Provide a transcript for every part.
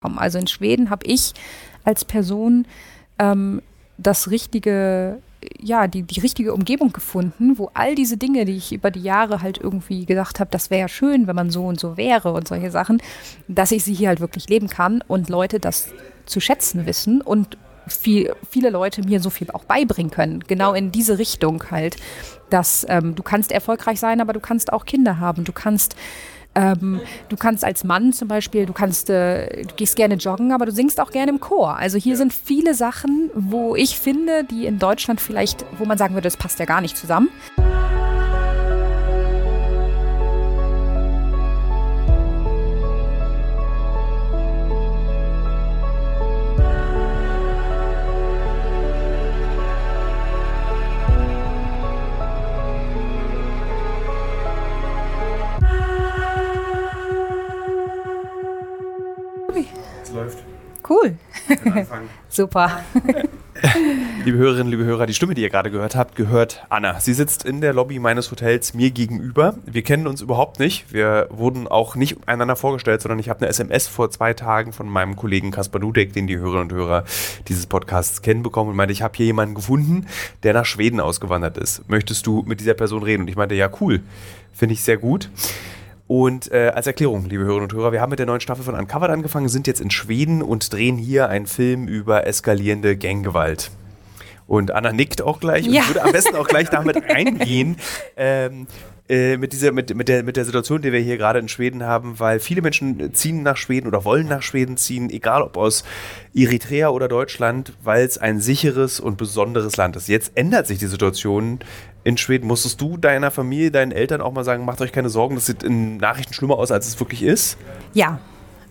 Also in Schweden habe ich als Person ähm, das richtige, ja, die, die richtige Umgebung gefunden, wo all diese Dinge, die ich über die Jahre halt irgendwie gedacht habe, das wäre ja schön, wenn man so und so wäre und solche Sachen, dass ich sie hier halt wirklich leben kann und Leute das zu schätzen wissen und viel, viele Leute mir so viel auch beibringen können. Genau in diese Richtung halt, dass ähm, du kannst erfolgreich sein, aber du kannst auch Kinder haben. Du kannst ähm, du kannst als Mann zum Beispiel, du kannst, äh, du gehst gerne joggen, aber du singst auch gerne im Chor. Also hier sind viele Sachen, wo ich finde, die in Deutschland vielleicht, wo man sagen würde, das passt ja gar nicht zusammen. Cool. Super. liebe Hörerinnen, liebe Hörer, die Stimme, die ihr gerade gehört habt, gehört Anna. Sie sitzt in der Lobby meines Hotels mir gegenüber. Wir kennen uns überhaupt nicht. Wir wurden auch nicht einander vorgestellt, sondern ich habe eine SMS vor zwei Tagen von meinem Kollegen Kaspar Dudek, den die Hörerinnen und Hörer dieses Podcasts kennen, bekommen und meinte, ich habe hier jemanden gefunden, der nach Schweden ausgewandert ist. Möchtest du mit dieser Person reden? Und ich meinte, ja, cool. Finde ich sehr gut. Und äh, als Erklärung, liebe Hörerinnen und Hörer, wir haben mit der neuen Staffel von Uncovered angefangen, sind jetzt in Schweden und drehen hier einen Film über eskalierende Ganggewalt. Und Anna nickt auch gleich ja. und würde am besten auch gleich damit eingehen. Ähm, äh, mit dieser, mit, mit, der, mit der Situation, die wir hier gerade in Schweden haben, weil viele Menschen ziehen nach Schweden oder wollen nach Schweden ziehen, egal ob aus Eritrea oder Deutschland, weil es ein sicheres und besonderes Land ist. Jetzt ändert sich die Situation in Schweden. Musstest du deiner Familie, deinen Eltern auch mal sagen, macht euch keine Sorgen, das sieht in Nachrichten schlimmer aus, als es wirklich ist? Ja,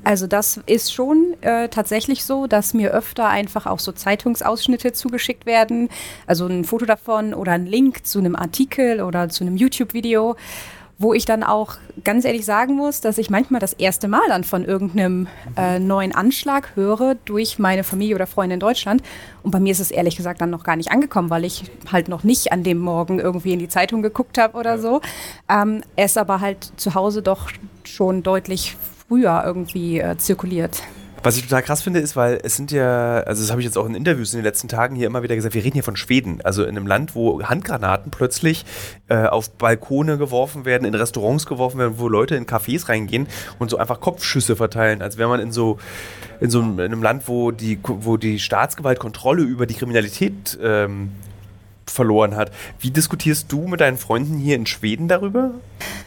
also das ist schon äh, tatsächlich so, dass mir öfter einfach auch so Zeitungsausschnitte zugeschickt werden. Also ein Foto davon oder ein Link zu einem Artikel oder zu einem YouTube-Video wo ich dann auch ganz ehrlich sagen muss, dass ich manchmal das erste Mal dann von irgendeinem äh, neuen Anschlag höre durch meine Familie oder Freunde in Deutschland. Und bei mir ist es ehrlich gesagt dann noch gar nicht angekommen, weil ich halt noch nicht an dem Morgen irgendwie in die Zeitung geguckt habe oder so. Ähm, es aber halt zu Hause doch schon deutlich früher irgendwie äh, zirkuliert. Was ich total krass finde, ist, weil es sind ja, also das habe ich jetzt auch in Interviews in den letzten Tagen hier immer wieder gesagt, wir reden hier von Schweden, also in einem Land, wo Handgranaten plötzlich äh, auf Balkone geworfen werden, in Restaurants geworfen werden, wo Leute in Cafés reingehen und so einfach Kopfschüsse verteilen, als wäre man in so in so einem, in einem Land, wo die, wo die Staatsgewalt Kontrolle über die Kriminalität ähm, verloren hat. Wie diskutierst du mit deinen Freunden hier in Schweden darüber?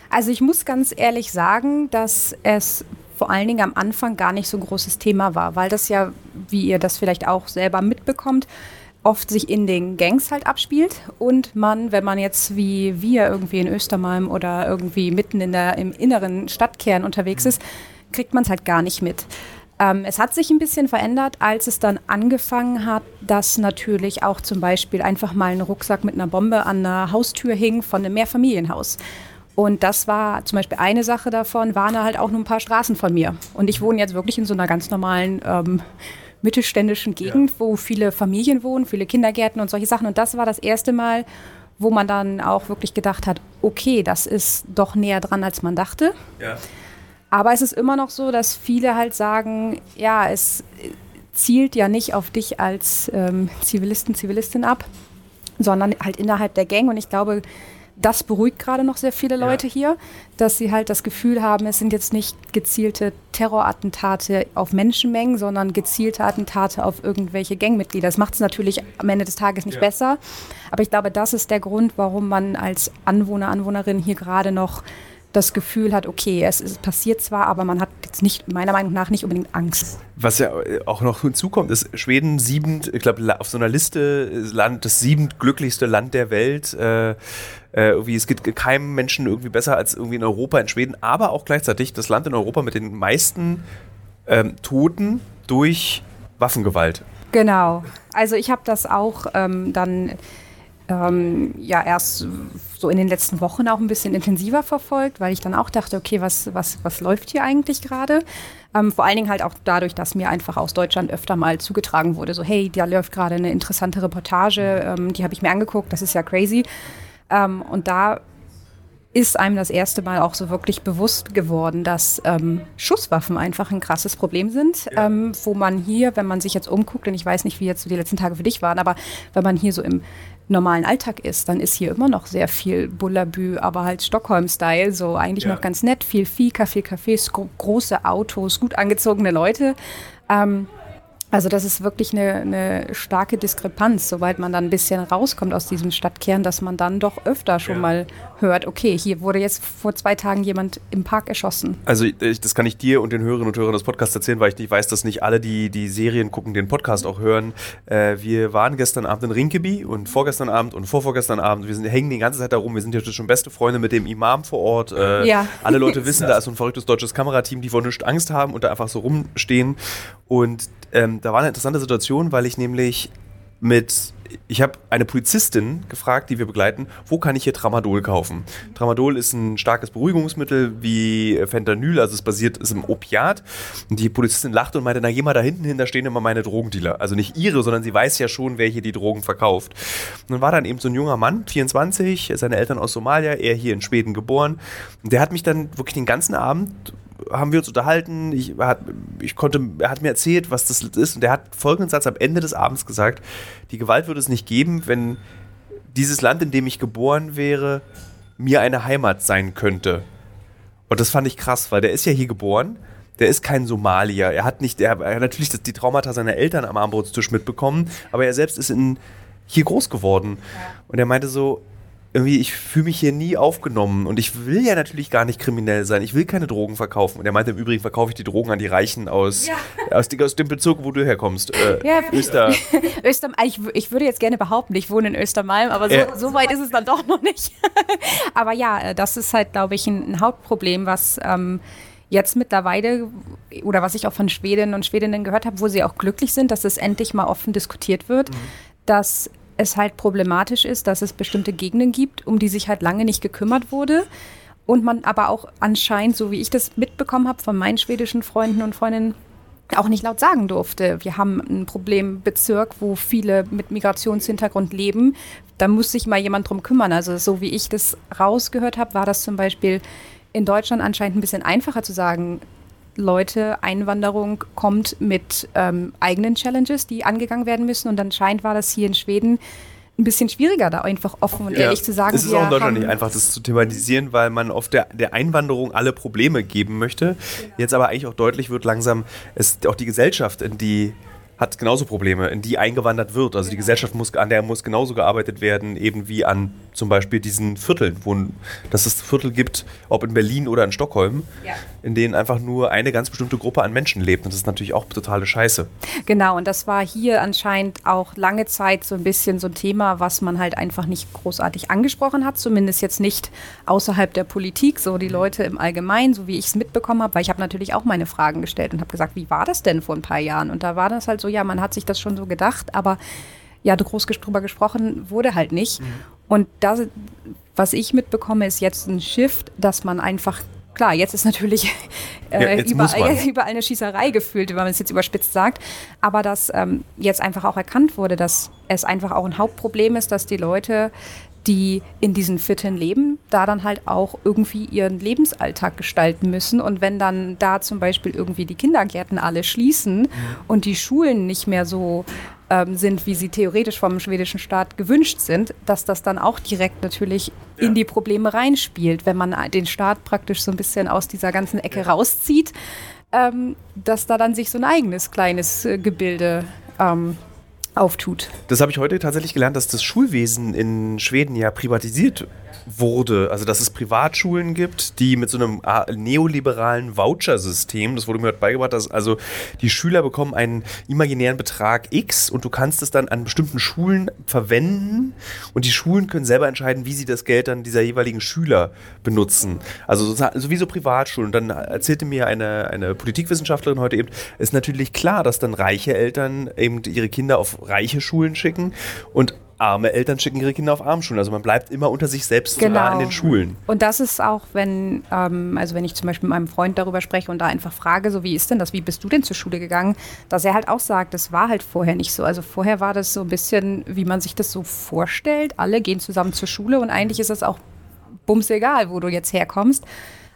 Also ich muss ganz ehrlich sagen, dass es vor allen Dingen am Anfang gar nicht so ein großes Thema war, weil das ja, wie ihr das vielleicht auch selber mitbekommt, oft sich in den Gangs halt abspielt und man, wenn man jetzt wie wir irgendwie in Östermalm oder irgendwie mitten in der, im inneren Stadtkern unterwegs ist, kriegt man es halt gar nicht mit. Ähm, es hat sich ein bisschen verändert, als es dann angefangen hat, dass natürlich auch zum Beispiel einfach mal ein Rucksack mit einer Bombe an der Haustür hing von einem Mehrfamilienhaus. Und das war zum Beispiel eine Sache davon, waren da halt auch nur ein paar Straßen von mir. Und ich wohne jetzt wirklich in so einer ganz normalen ähm, mittelständischen Gegend, ja. wo viele Familien wohnen, viele Kindergärten und solche Sachen. Und das war das erste Mal, wo man dann auch wirklich gedacht hat, okay, das ist doch näher dran, als man dachte. Ja. Aber es ist immer noch so, dass viele halt sagen, ja, es zielt ja nicht auf dich als ähm, Zivilisten, Zivilistin ab, sondern halt innerhalb der Gang. Und ich glaube, das beruhigt gerade noch sehr viele Leute ja. hier, dass sie halt das Gefühl haben, es sind jetzt nicht gezielte Terrorattentate auf Menschenmengen, sondern gezielte Attentate auf irgendwelche Gangmitglieder. Das macht es natürlich am Ende des Tages nicht ja. besser. Aber ich glaube, das ist der Grund, warum man als Anwohner, Anwohnerin hier gerade noch das Gefühl hat, okay, es ist passiert zwar, aber man hat jetzt nicht, meiner Meinung nach, nicht unbedingt Angst. Was ja auch noch hinzukommt, ist Schweden siebend, ich glaube, auf so einer Liste Land, das siebend glücklichste Land der Welt. Äh, äh, irgendwie, es geht keinem Menschen irgendwie besser als irgendwie in Europa, in Schweden, aber auch gleichzeitig das Land in Europa mit den meisten ähm, Toten durch Waffengewalt. Genau. Also ich habe das auch ähm, dann ähm, ja erst so in den letzten Wochen auch ein bisschen intensiver verfolgt, weil ich dann auch dachte, okay, was, was, was läuft hier eigentlich gerade? Ähm, vor allen Dingen halt auch dadurch, dass mir einfach aus Deutschland öfter mal zugetragen wurde, so hey, da läuft gerade eine interessante Reportage, ähm, die habe ich mir angeguckt, das ist ja crazy. Ähm, und da ist einem das erste Mal auch so wirklich bewusst geworden, dass ähm, Schusswaffen einfach ein krasses Problem sind, ja. ähm, wo man hier, wenn man sich jetzt umguckt, und ich weiß nicht, wie jetzt so die letzten Tage für dich waren, aber wenn man hier so im normalen Alltag ist, dann ist hier immer noch sehr viel Bullabü, aber halt Stockholm-Style, so eigentlich ja. noch ganz nett, viel Fika, viel Cafés, große Autos, gut angezogene Leute. Ähm, also das ist wirklich eine, eine, starke Diskrepanz, sobald man dann ein bisschen rauskommt aus diesem Stadtkern, dass man dann doch öfter schon ja. mal hört, okay, hier wurde jetzt vor zwei Tagen jemand im Park erschossen. Also ich, das kann ich dir und den Hörerinnen und Hörern des Podcasts erzählen, weil ich nicht weiß, dass nicht alle, die die Serien gucken, den Podcast auch hören. Äh, wir waren gestern Abend in Rinkeby und vorgestern Abend und vorvorgestern Abend. Wir sind, hängen die ganze Zeit da rum. Wir sind ja schon beste Freunde mit dem Imam vor Ort. Äh, ja. Alle Leute wissen, da ist so ein verrücktes deutsches Kamerateam, die vor nichts Angst haben und da einfach so rumstehen. Und ähm, da war eine interessante Situation, weil ich nämlich mit, ich habe eine Polizistin gefragt, die wir begleiten, wo kann ich hier Tramadol kaufen? Tramadol ist ein starkes Beruhigungsmittel wie Fentanyl, also es basiert ist im Opiat. Und die Polizistin lachte und meinte, na geh mal da hinten hin, da stehen immer meine Drogendealer. Also nicht ihre, sondern sie weiß ja schon, wer hier die Drogen verkauft. Und dann war dann eben so ein junger Mann, 24, seine Eltern aus Somalia, er hier in Schweden geboren. Und der hat mich dann wirklich den ganzen Abend haben wir uns unterhalten. Ich, er, hat, ich konnte, er hat mir erzählt, was das ist. Und er hat folgenden Satz am Ende des Abends gesagt: Die Gewalt würde es nicht geben, wenn dieses Land, in dem ich geboren wäre, mir eine Heimat sein könnte. Und das fand ich krass, weil der ist ja hier geboren. Der ist kein Somalier. Er hat nicht, er, er hat natürlich die Traumata seiner Eltern am Armbrotstisch mitbekommen, aber er selbst ist in, hier groß geworden. Und er meinte so, irgendwie, ich fühle mich hier nie aufgenommen und ich will ja natürlich gar nicht kriminell sein. Ich will keine Drogen verkaufen. Und er meinte im Übrigen, verkaufe ich die Drogen an die Reichen aus, ja. aus, aus, dem Bezirk, wo du herkommst. Äh, ja, Öster. Öster ich, ich, würde jetzt gerne behaupten, ich wohne in Östermalm, aber so, äh. so weit ist es dann doch noch nicht. aber ja, äh, das ist halt, glaube ich, ein, ein, Hauptproblem, was ähm, jetzt mittlerweile oder was ich auch von Schwedinnen und Schwedinnen gehört habe, wo sie auch glücklich sind, dass es endlich mal offen diskutiert wird, mhm. dass es halt problematisch ist, dass es bestimmte Gegenden gibt, um die sich halt lange nicht gekümmert wurde. Und man aber auch anscheinend, so wie ich das mitbekommen habe von meinen schwedischen Freunden und Freundinnen, auch nicht laut sagen durfte. Wir haben ein Problembezirk, wo viele mit Migrationshintergrund leben. Da muss sich mal jemand drum kümmern. Also so wie ich das rausgehört habe, war das zum Beispiel in Deutschland anscheinend ein bisschen einfacher zu sagen, Leute, Einwanderung kommt mit ähm, eigenen Challenges, die angegangen werden müssen. Und anscheinend war das hier in Schweden ein bisschen schwieriger, da einfach offen und ja. ehrlich zu sagen. Es ist auch in Deutschland nicht einfach, das zu thematisieren, weil man auf der, der Einwanderung alle Probleme geben möchte. Jetzt aber eigentlich auch deutlich wird langsam, es auch die Gesellschaft, in die hat genauso Probleme, in die eingewandert wird. Also die Gesellschaft muss, an der muss genauso gearbeitet werden, eben wie an zum Beispiel diesen Vierteln, wo dass es Viertel gibt, ob in Berlin oder in Stockholm, ja. in denen einfach nur eine ganz bestimmte Gruppe an Menschen lebt. Und das ist natürlich auch totale Scheiße. Genau, und das war hier anscheinend auch lange Zeit so ein bisschen so ein Thema, was man halt einfach nicht großartig angesprochen hat, zumindest jetzt nicht außerhalb der Politik, so die Leute im Allgemeinen, so wie ich es mitbekommen habe, weil ich habe natürlich auch meine Fragen gestellt und habe gesagt, wie war das denn vor ein paar Jahren? Und da war das halt so, ja, man hat sich das schon so gedacht, aber ja, groß drüber gesprochen wurde halt nicht. Mhm. Und das, was ich mitbekomme, ist jetzt ein Shift, dass man einfach klar, jetzt ist natürlich äh, ja, jetzt überall, überall, eine Schießerei gefühlt, wenn man es jetzt überspitzt sagt, aber dass ähm, jetzt einfach auch erkannt wurde, dass es einfach auch ein Hauptproblem ist, dass die Leute, die in diesen Vierteln leben, da dann halt auch irgendwie ihren Lebensalltag gestalten müssen. Und wenn dann da zum Beispiel irgendwie die Kindergärten alle schließen und die Schulen nicht mehr so ähm, sind, wie sie theoretisch vom schwedischen Staat gewünscht sind, dass das dann auch direkt natürlich ja. in die Probleme reinspielt, wenn man den Staat praktisch so ein bisschen aus dieser ganzen Ecke rauszieht, ähm, dass da dann sich so ein eigenes kleines äh, Gebilde ähm, auftut. Das habe ich heute tatsächlich gelernt, dass das Schulwesen in Schweden ja privatisiert wurde. Also, dass es Privatschulen gibt, die mit so einem neoliberalen Voucher-System, das wurde mir heute beigebracht, dass also die Schüler bekommen einen imaginären Betrag X und du kannst es dann an bestimmten Schulen verwenden und die Schulen können selber entscheiden, wie sie das Geld dann dieser jeweiligen Schüler benutzen. Also sowieso Privatschulen. Und dann erzählte mir eine, eine Politikwissenschaftlerin heute eben, ist natürlich klar, dass dann reiche Eltern eben ihre Kinder auf reiche Schulen schicken und arme Eltern schicken ihre Kinder auf Armschulen. Also man bleibt immer unter sich selbst genau. in den Schulen. Und das ist auch, wenn, ähm, also wenn ich zum Beispiel mit meinem Freund darüber spreche und da einfach frage, so wie ist denn das, wie bist du denn zur Schule gegangen, dass er halt auch sagt, das war halt vorher nicht so. Also vorher war das so ein bisschen, wie man sich das so vorstellt. Alle gehen zusammen zur Schule und eigentlich ist das auch bums egal, wo du jetzt herkommst.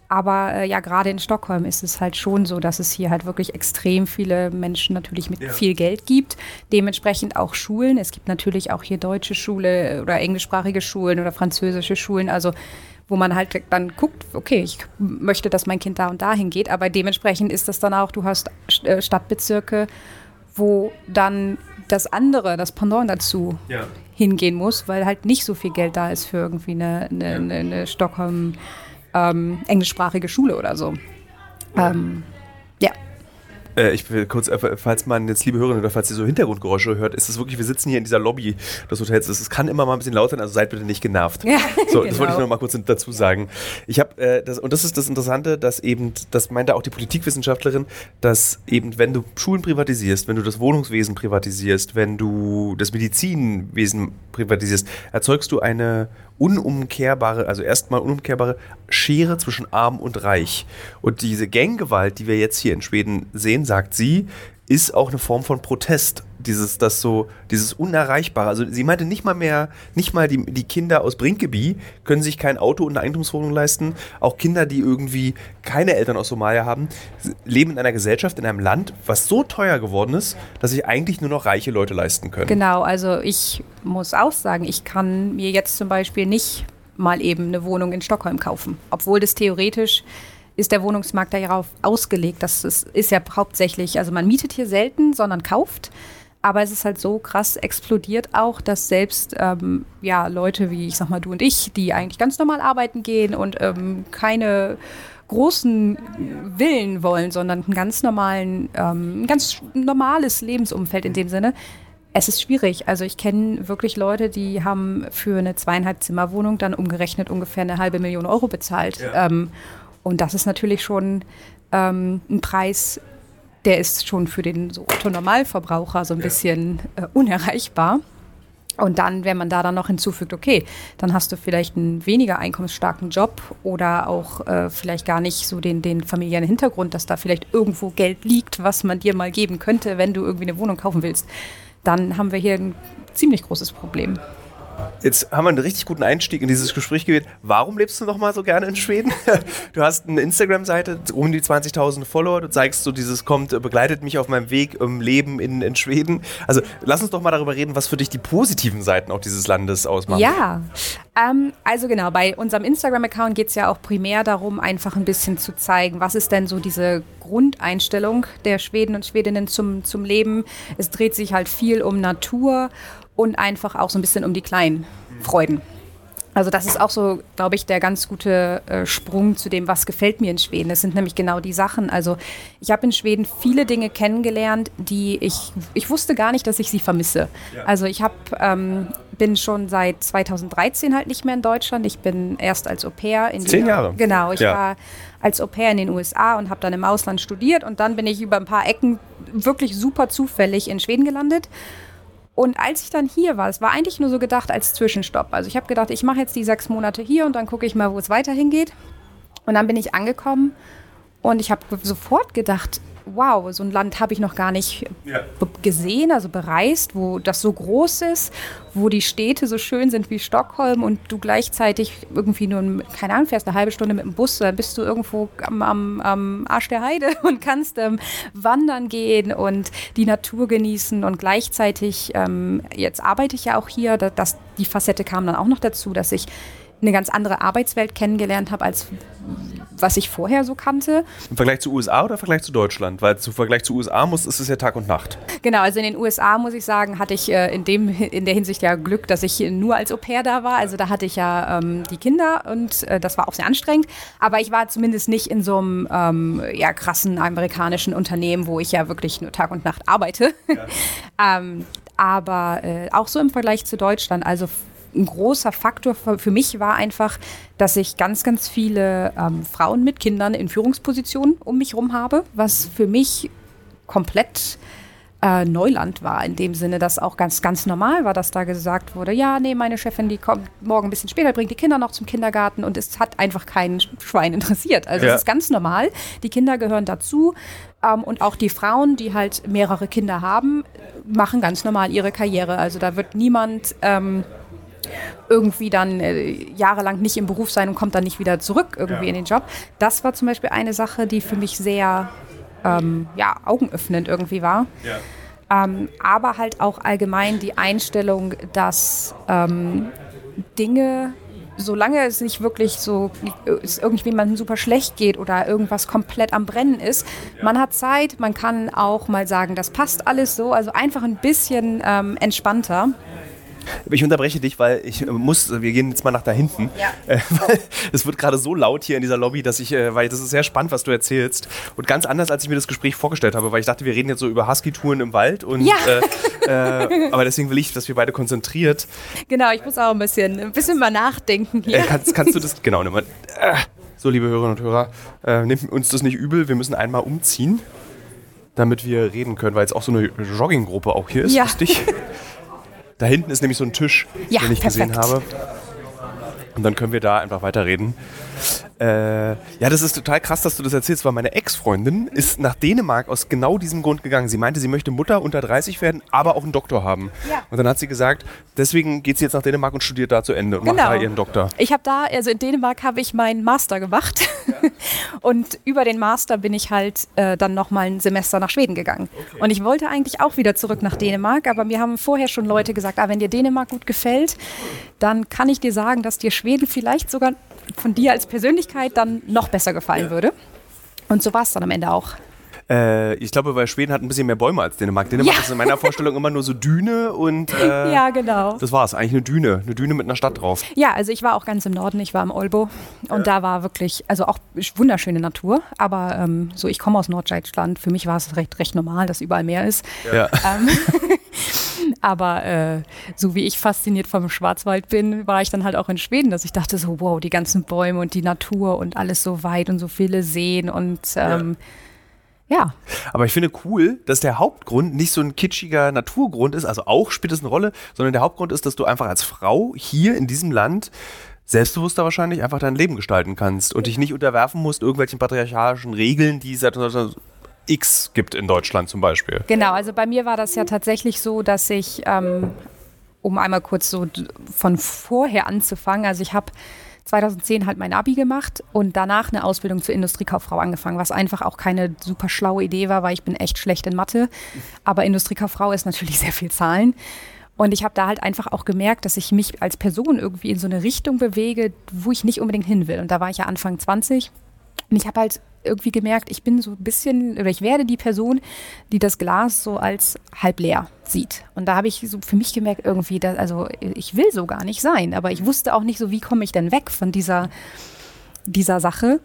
Aber äh, ja, gerade in Stockholm ist es halt schon so, dass es hier halt wirklich extrem viele Menschen natürlich mit ja. viel Geld gibt. Dementsprechend auch Schulen. Es gibt natürlich auch hier deutsche Schule oder englischsprachige Schulen oder französische Schulen. Also wo man halt dann guckt, okay, ich möchte, dass mein Kind da und dahin geht, aber dementsprechend ist das dann auch, du hast äh, Stadtbezirke, wo dann das andere, das Pendant dazu ja. hingehen muss, weil halt nicht so viel Geld da ist für irgendwie eine, eine, ja. eine, eine Stockholm ähm, englischsprachige Schule oder so. Ähm, ja. Äh, ich will kurz, äh, falls man jetzt, liebe Hörerinnen oder falls ihr so Hintergrundgeräusche hört, ist es wirklich, wir sitzen hier in dieser Lobby des Hotels. Es kann immer mal ein bisschen laut sein, also seid bitte nicht genervt. Ja, so, das genau. wollte ich noch mal kurz dazu sagen. Ich habe, äh, das, und das ist das Interessante, dass eben, das meinte auch die Politikwissenschaftlerin, dass eben, wenn du Schulen privatisierst, wenn du das Wohnungswesen privatisierst, wenn du das Medizinwesen privatisierst, erzeugst du eine unumkehrbare, also erstmal unumkehrbare Schere zwischen Arm und Reich. Und diese Ganggewalt, die wir jetzt hier in Schweden sehen, sagt sie, ist auch eine Form von Protest. Dieses, das so, dieses Unerreichbare. Also sie meinte nicht mal mehr, nicht mal die, die Kinder aus Brinkeby können sich kein Auto und eine Eigentumswohnung leisten. Auch Kinder, die irgendwie keine Eltern aus Somalia haben, leben in einer Gesellschaft, in einem Land, was so teuer geworden ist, dass sich eigentlich nur noch reiche Leute leisten können. Genau, also ich muss auch sagen, ich kann mir jetzt zum Beispiel nicht mal eben eine Wohnung in Stockholm kaufen, obwohl das theoretisch ist der Wohnungsmarkt darauf ausgelegt. Das ist, ist ja hauptsächlich, also man mietet hier selten, sondern kauft. Aber es ist halt so krass explodiert auch, dass selbst ähm, ja, Leute wie, ich sag mal, du und ich, die eigentlich ganz normal arbeiten gehen und ähm, keine großen Willen wollen, sondern einen ganz normalen, ähm, ein ganz normales Lebensumfeld in dem Sinne. Es ist schwierig. Also ich kenne wirklich Leute, die haben für eine zweieinhalb Zimmerwohnung dann umgerechnet ungefähr eine halbe Million Euro bezahlt. Ja. Ähm, und das ist natürlich schon ähm, ein Preis, der ist schon für den so Otto-Normalverbraucher so ein ja. bisschen äh, unerreichbar. Und dann, wenn man da dann noch hinzufügt, okay, dann hast du vielleicht einen weniger einkommensstarken Job oder auch äh, vielleicht gar nicht so den, den familiären Hintergrund, dass da vielleicht irgendwo Geld liegt, was man dir mal geben könnte, wenn du irgendwie eine Wohnung kaufen willst, dann haben wir hier ein ziemlich großes Problem. Jetzt haben wir einen richtig guten Einstieg in dieses Gespräch gewählt. Warum lebst du noch mal so gerne in Schweden? Du hast eine Instagram-Seite, um die 20.000 Follower. Du zeigst so dieses kommt, begleitet mich auf meinem Weg im Leben in, in Schweden. Also lass uns doch mal darüber reden, was für dich die positiven Seiten auch dieses Landes ausmachen. Ja, ähm, also genau, bei unserem Instagram-Account geht es ja auch primär darum, einfach ein bisschen zu zeigen, was ist denn so diese Grundeinstellung der Schweden und Schwedinnen zum, zum Leben. Es dreht sich halt viel um Natur und einfach auch so ein bisschen um die kleinen Freuden. Also das ist auch so, glaube ich, der ganz gute äh, Sprung zu dem, was gefällt mir in Schweden. Das sind nämlich genau die Sachen. Also ich habe in Schweden viele Dinge kennengelernt, die ich, ich wusste gar nicht, dass ich sie vermisse. Ja. Also ich habe, ähm, bin schon seit 2013 halt nicht mehr in Deutschland. Ich bin erst als Au pair in Zehn Jahre. Genau, ich ja. war als Au pair in den USA und habe dann im Ausland studiert und dann bin ich über ein paar Ecken wirklich super zufällig in Schweden gelandet und als ich dann hier war, es war eigentlich nur so gedacht als Zwischenstopp. Also ich habe gedacht, ich mache jetzt die sechs Monate hier und dann gucke ich mal, wo es weiterhin geht. Und dann bin ich angekommen und ich habe sofort gedacht, wow, so ein Land habe ich noch gar nicht ja. gesehen, also bereist, wo das so groß ist, wo die Städte so schön sind wie Stockholm und du gleichzeitig irgendwie nur, keine Ahnung, fährst eine halbe Stunde mit dem Bus, dann bist du irgendwo am, am, am Arsch der Heide und kannst ähm, wandern gehen und die Natur genießen und gleichzeitig, ähm, jetzt arbeite ich ja auch hier, dass die Facette kam dann auch noch dazu, dass ich eine ganz andere Arbeitswelt kennengelernt habe, als was ich vorher so kannte. Im Vergleich zu USA oder im Vergleich zu Deutschland? Weil im Vergleich zu USA muss, ist es ja Tag und Nacht. Genau, also in den USA muss ich sagen, hatte ich äh, in, dem, in der Hinsicht ja Glück, dass ich nur als Au pair da war. Also da hatte ich ja ähm, die Kinder und äh, das war auch sehr anstrengend. Aber ich war zumindest nicht in so einem ähm, ja, krassen amerikanischen Unternehmen, wo ich ja wirklich nur Tag und Nacht arbeite. Ja. ähm, aber äh, auch so im Vergleich zu Deutschland, also ein großer Faktor für, für, mich war einfach, dass ich ganz, ganz viele ähm, Frauen mit Kindern in Führungspositionen um mich herum habe, was für mich komplett äh, Neuland war, in dem Sinne, dass auch ganz, ganz normal war, dass da gesagt wurde, ja, nee, meine Chefin, die kommt morgen ein bisschen später, bringt die Kinder noch zum Kindergarten und es hat einfach keinen Schwein interessiert. Also ja. es ist ganz normal. Die Kinder gehören dazu. Ähm, und auch die Frauen, die halt mehrere Kinder haben, machen ganz normal ihre Karriere. Also da wird niemand ähm, irgendwie dann äh, jahrelang nicht im Beruf sein und kommt dann nicht wieder zurück irgendwie Ja. in den Job. Das war zum Beispiel eine Sache, die für mich sehr ähm, ja, augenöffnend irgendwie war. Ähm, aber halt auch allgemein die Einstellung, dass ähm, Dinge, solange es nicht wirklich so, es irgendjemandem super schlecht geht oder irgendwas komplett am Brennen ist, man hat Zeit, man kann auch mal sagen, das passt alles so, also einfach ein bisschen ähm, entspannter. Ich unterbreche dich, weil ich äh, muss, wir gehen jetzt mal nach da hinten. Ja. Äh, es wird gerade so laut hier in dieser Lobby, dass ich, äh, weil das ist sehr spannend, was du erzählst. Und ganz anders, als ich mir das Gespräch vorgestellt habe, weil ich dachte, wir reden jetzt so über Husky-Touren im Wald. Und, Ja. äh, äh, aber deswegen will ich, dass wir beide konzentriert. Genau, ich muss auch ein bisschen, ein bisschen mal nachdenken hier. kannst, kannst du das, genau, nimm mal. So, liebe Hörerinnen und Hörer, nehmt uns das nicht übel, wir müssen einmal umziehen, damit wir reden können, weil jetzt auch so eine Jogginggruppe auch hier ist, Ja. lustig. Da hinten ist nämlich so ein Tisch, Ja, den ich gesehen perfekt. habe. Und dann können wir da einfach weiterreden. Äh, ja, das ist total krass, dass du das erzählst, weil meine Ex-Freundin ist nach Dänemark aus genau diesem Grund gegangen. Sie meinte, sie möchte Mutter unter 30 werden, aber auch einen Doktor haben. Ja. Und dann hat sie gesagt, deswegen geht sie jetzt nach Dänemark und studiert da zu Ende und macht Genau. da ihren Doktor. Ich habe da, also in Dänemark habe ich meinen Master gemacht und über den Master bin ich halt äh, dann nochmal ein Semester nach Schweden gegangen. Und ich wollte eigentlich auch wieder zurück nach Dänemark, aber mir haben vorher schon Leute gesagt, ah, wenn dir Dänemark gut gefällt, dann kann ich dir sagen, dass dir Schweden vielleicht sogar von dir als Persönlichkeit dann noch besser gefallen würde. Und so war es dann am Ende auch. Äh, ich glaube, weil Schweden hat ein bisschen mehr Bäume als Dänemark. Dänemark Ja. ist in meiner Vorstellung immer nur so Düne und äh, Ja, genau. das war's. Eigentlich eine Düne. Eine Düne mit einer Stadt drauf. Ja, also ich war auch ganz im Norden, ich war im Olbo und da war wirklich, also auch wunderschöne Natur, aber ähm, so, ich komme aus Norddeutschland, für mich war es recht, recht normal, dass überall Meer ist. Ja. Ähm, aber äh, so wie ich fasziniert vom Schwarzwald bin, war ich dann halt auch in Schweden, dass ich dachte so, wow, die ganzen Bäume und die Natur und alles so weit und so viele Seen und ähm, ja. Aber ich finde cool, dass der Hauptgrund nicht so ein kitschiger Naturgrund ist, also auch spielt es eine Rolle, sondern der Hauptgrund ist, dass du einfach als Frau hier in diesem Land selbstbewusster wahrscheinlich einfach dein Leben gestalten kannst und dich nicht unterwerfen musst irgendwelchen patriarchalischen Regeln, die es seit 1900 X gibt in Deutschland zum Beispiel. Genau, also bei mir war das ja tatsächlich so, dass ich, ähm, um einmal kurz so von vorher anzufangen, also ich habe 2010 halt mein Abi gemacht und danach eine Ausbildung zur Industriekauffrau angefangen, was einfach auch keine super schlaue Idee war, weil ich bin echt schlecht in Mathe. Aber Industriekauffrau ist natürlich sehr viel Zahlen. Und ich habe da halt einfach auch gemerkt, dass ich mich als Person irgendwie in so eine Richtung bewege, wo ich nicht unbedingt hin will. Und da war ich ja Anfang 20 und ich habe halt irgendwie gemerkt, ich bin so ein bisschen, oder ich werde die Person, die das Glas so als halb leer sieht. Und da habe ich so für mich gemerkt, irgendwie, dass, also ich will so gar nicht sein, aber ich wusste auch nicht so, wie komme ich denn weg von dieser, dieser Sache.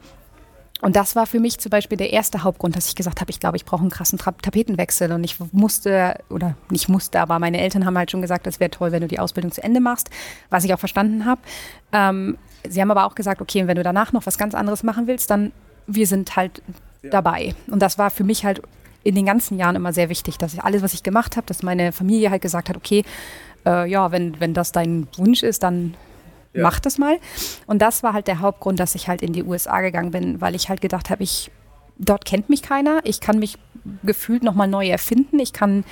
Und das war für mich zum Beispiel der erste Hauptgrund, dass ich gesagt habe, ich glaube, ich brauche einen krassen Tra Tapetenwechsel. Und ich musste, oder nicht musste, aber meine Eltern haben halt schon gesagt, es wäre toll, wenn du die Ausbildung zu Ende machst, was ich auch verstanden habe. Ähm, sie haben aber auch gesagt, okay, wenn du danach noch was ganz anderes machen willst, dann wir sind halt dabei. Und das war für mich halt in den ganzen Jahren immer sehr wichtig, dass ich alles, was ich gemacht habe, dass meine Familie halt gesagt hat, okay, äh, ja, wenn, wenn das dein Wunsch ist, dann Ja. mach das mal. Und das war halt der Hauptgrund, dass ich halt in die USA gegangen bin, weil ich halt gedacht habe, ich, dort kennt mich keiner, ich kann mich gefühlt nochmal neu erfinden, ich kann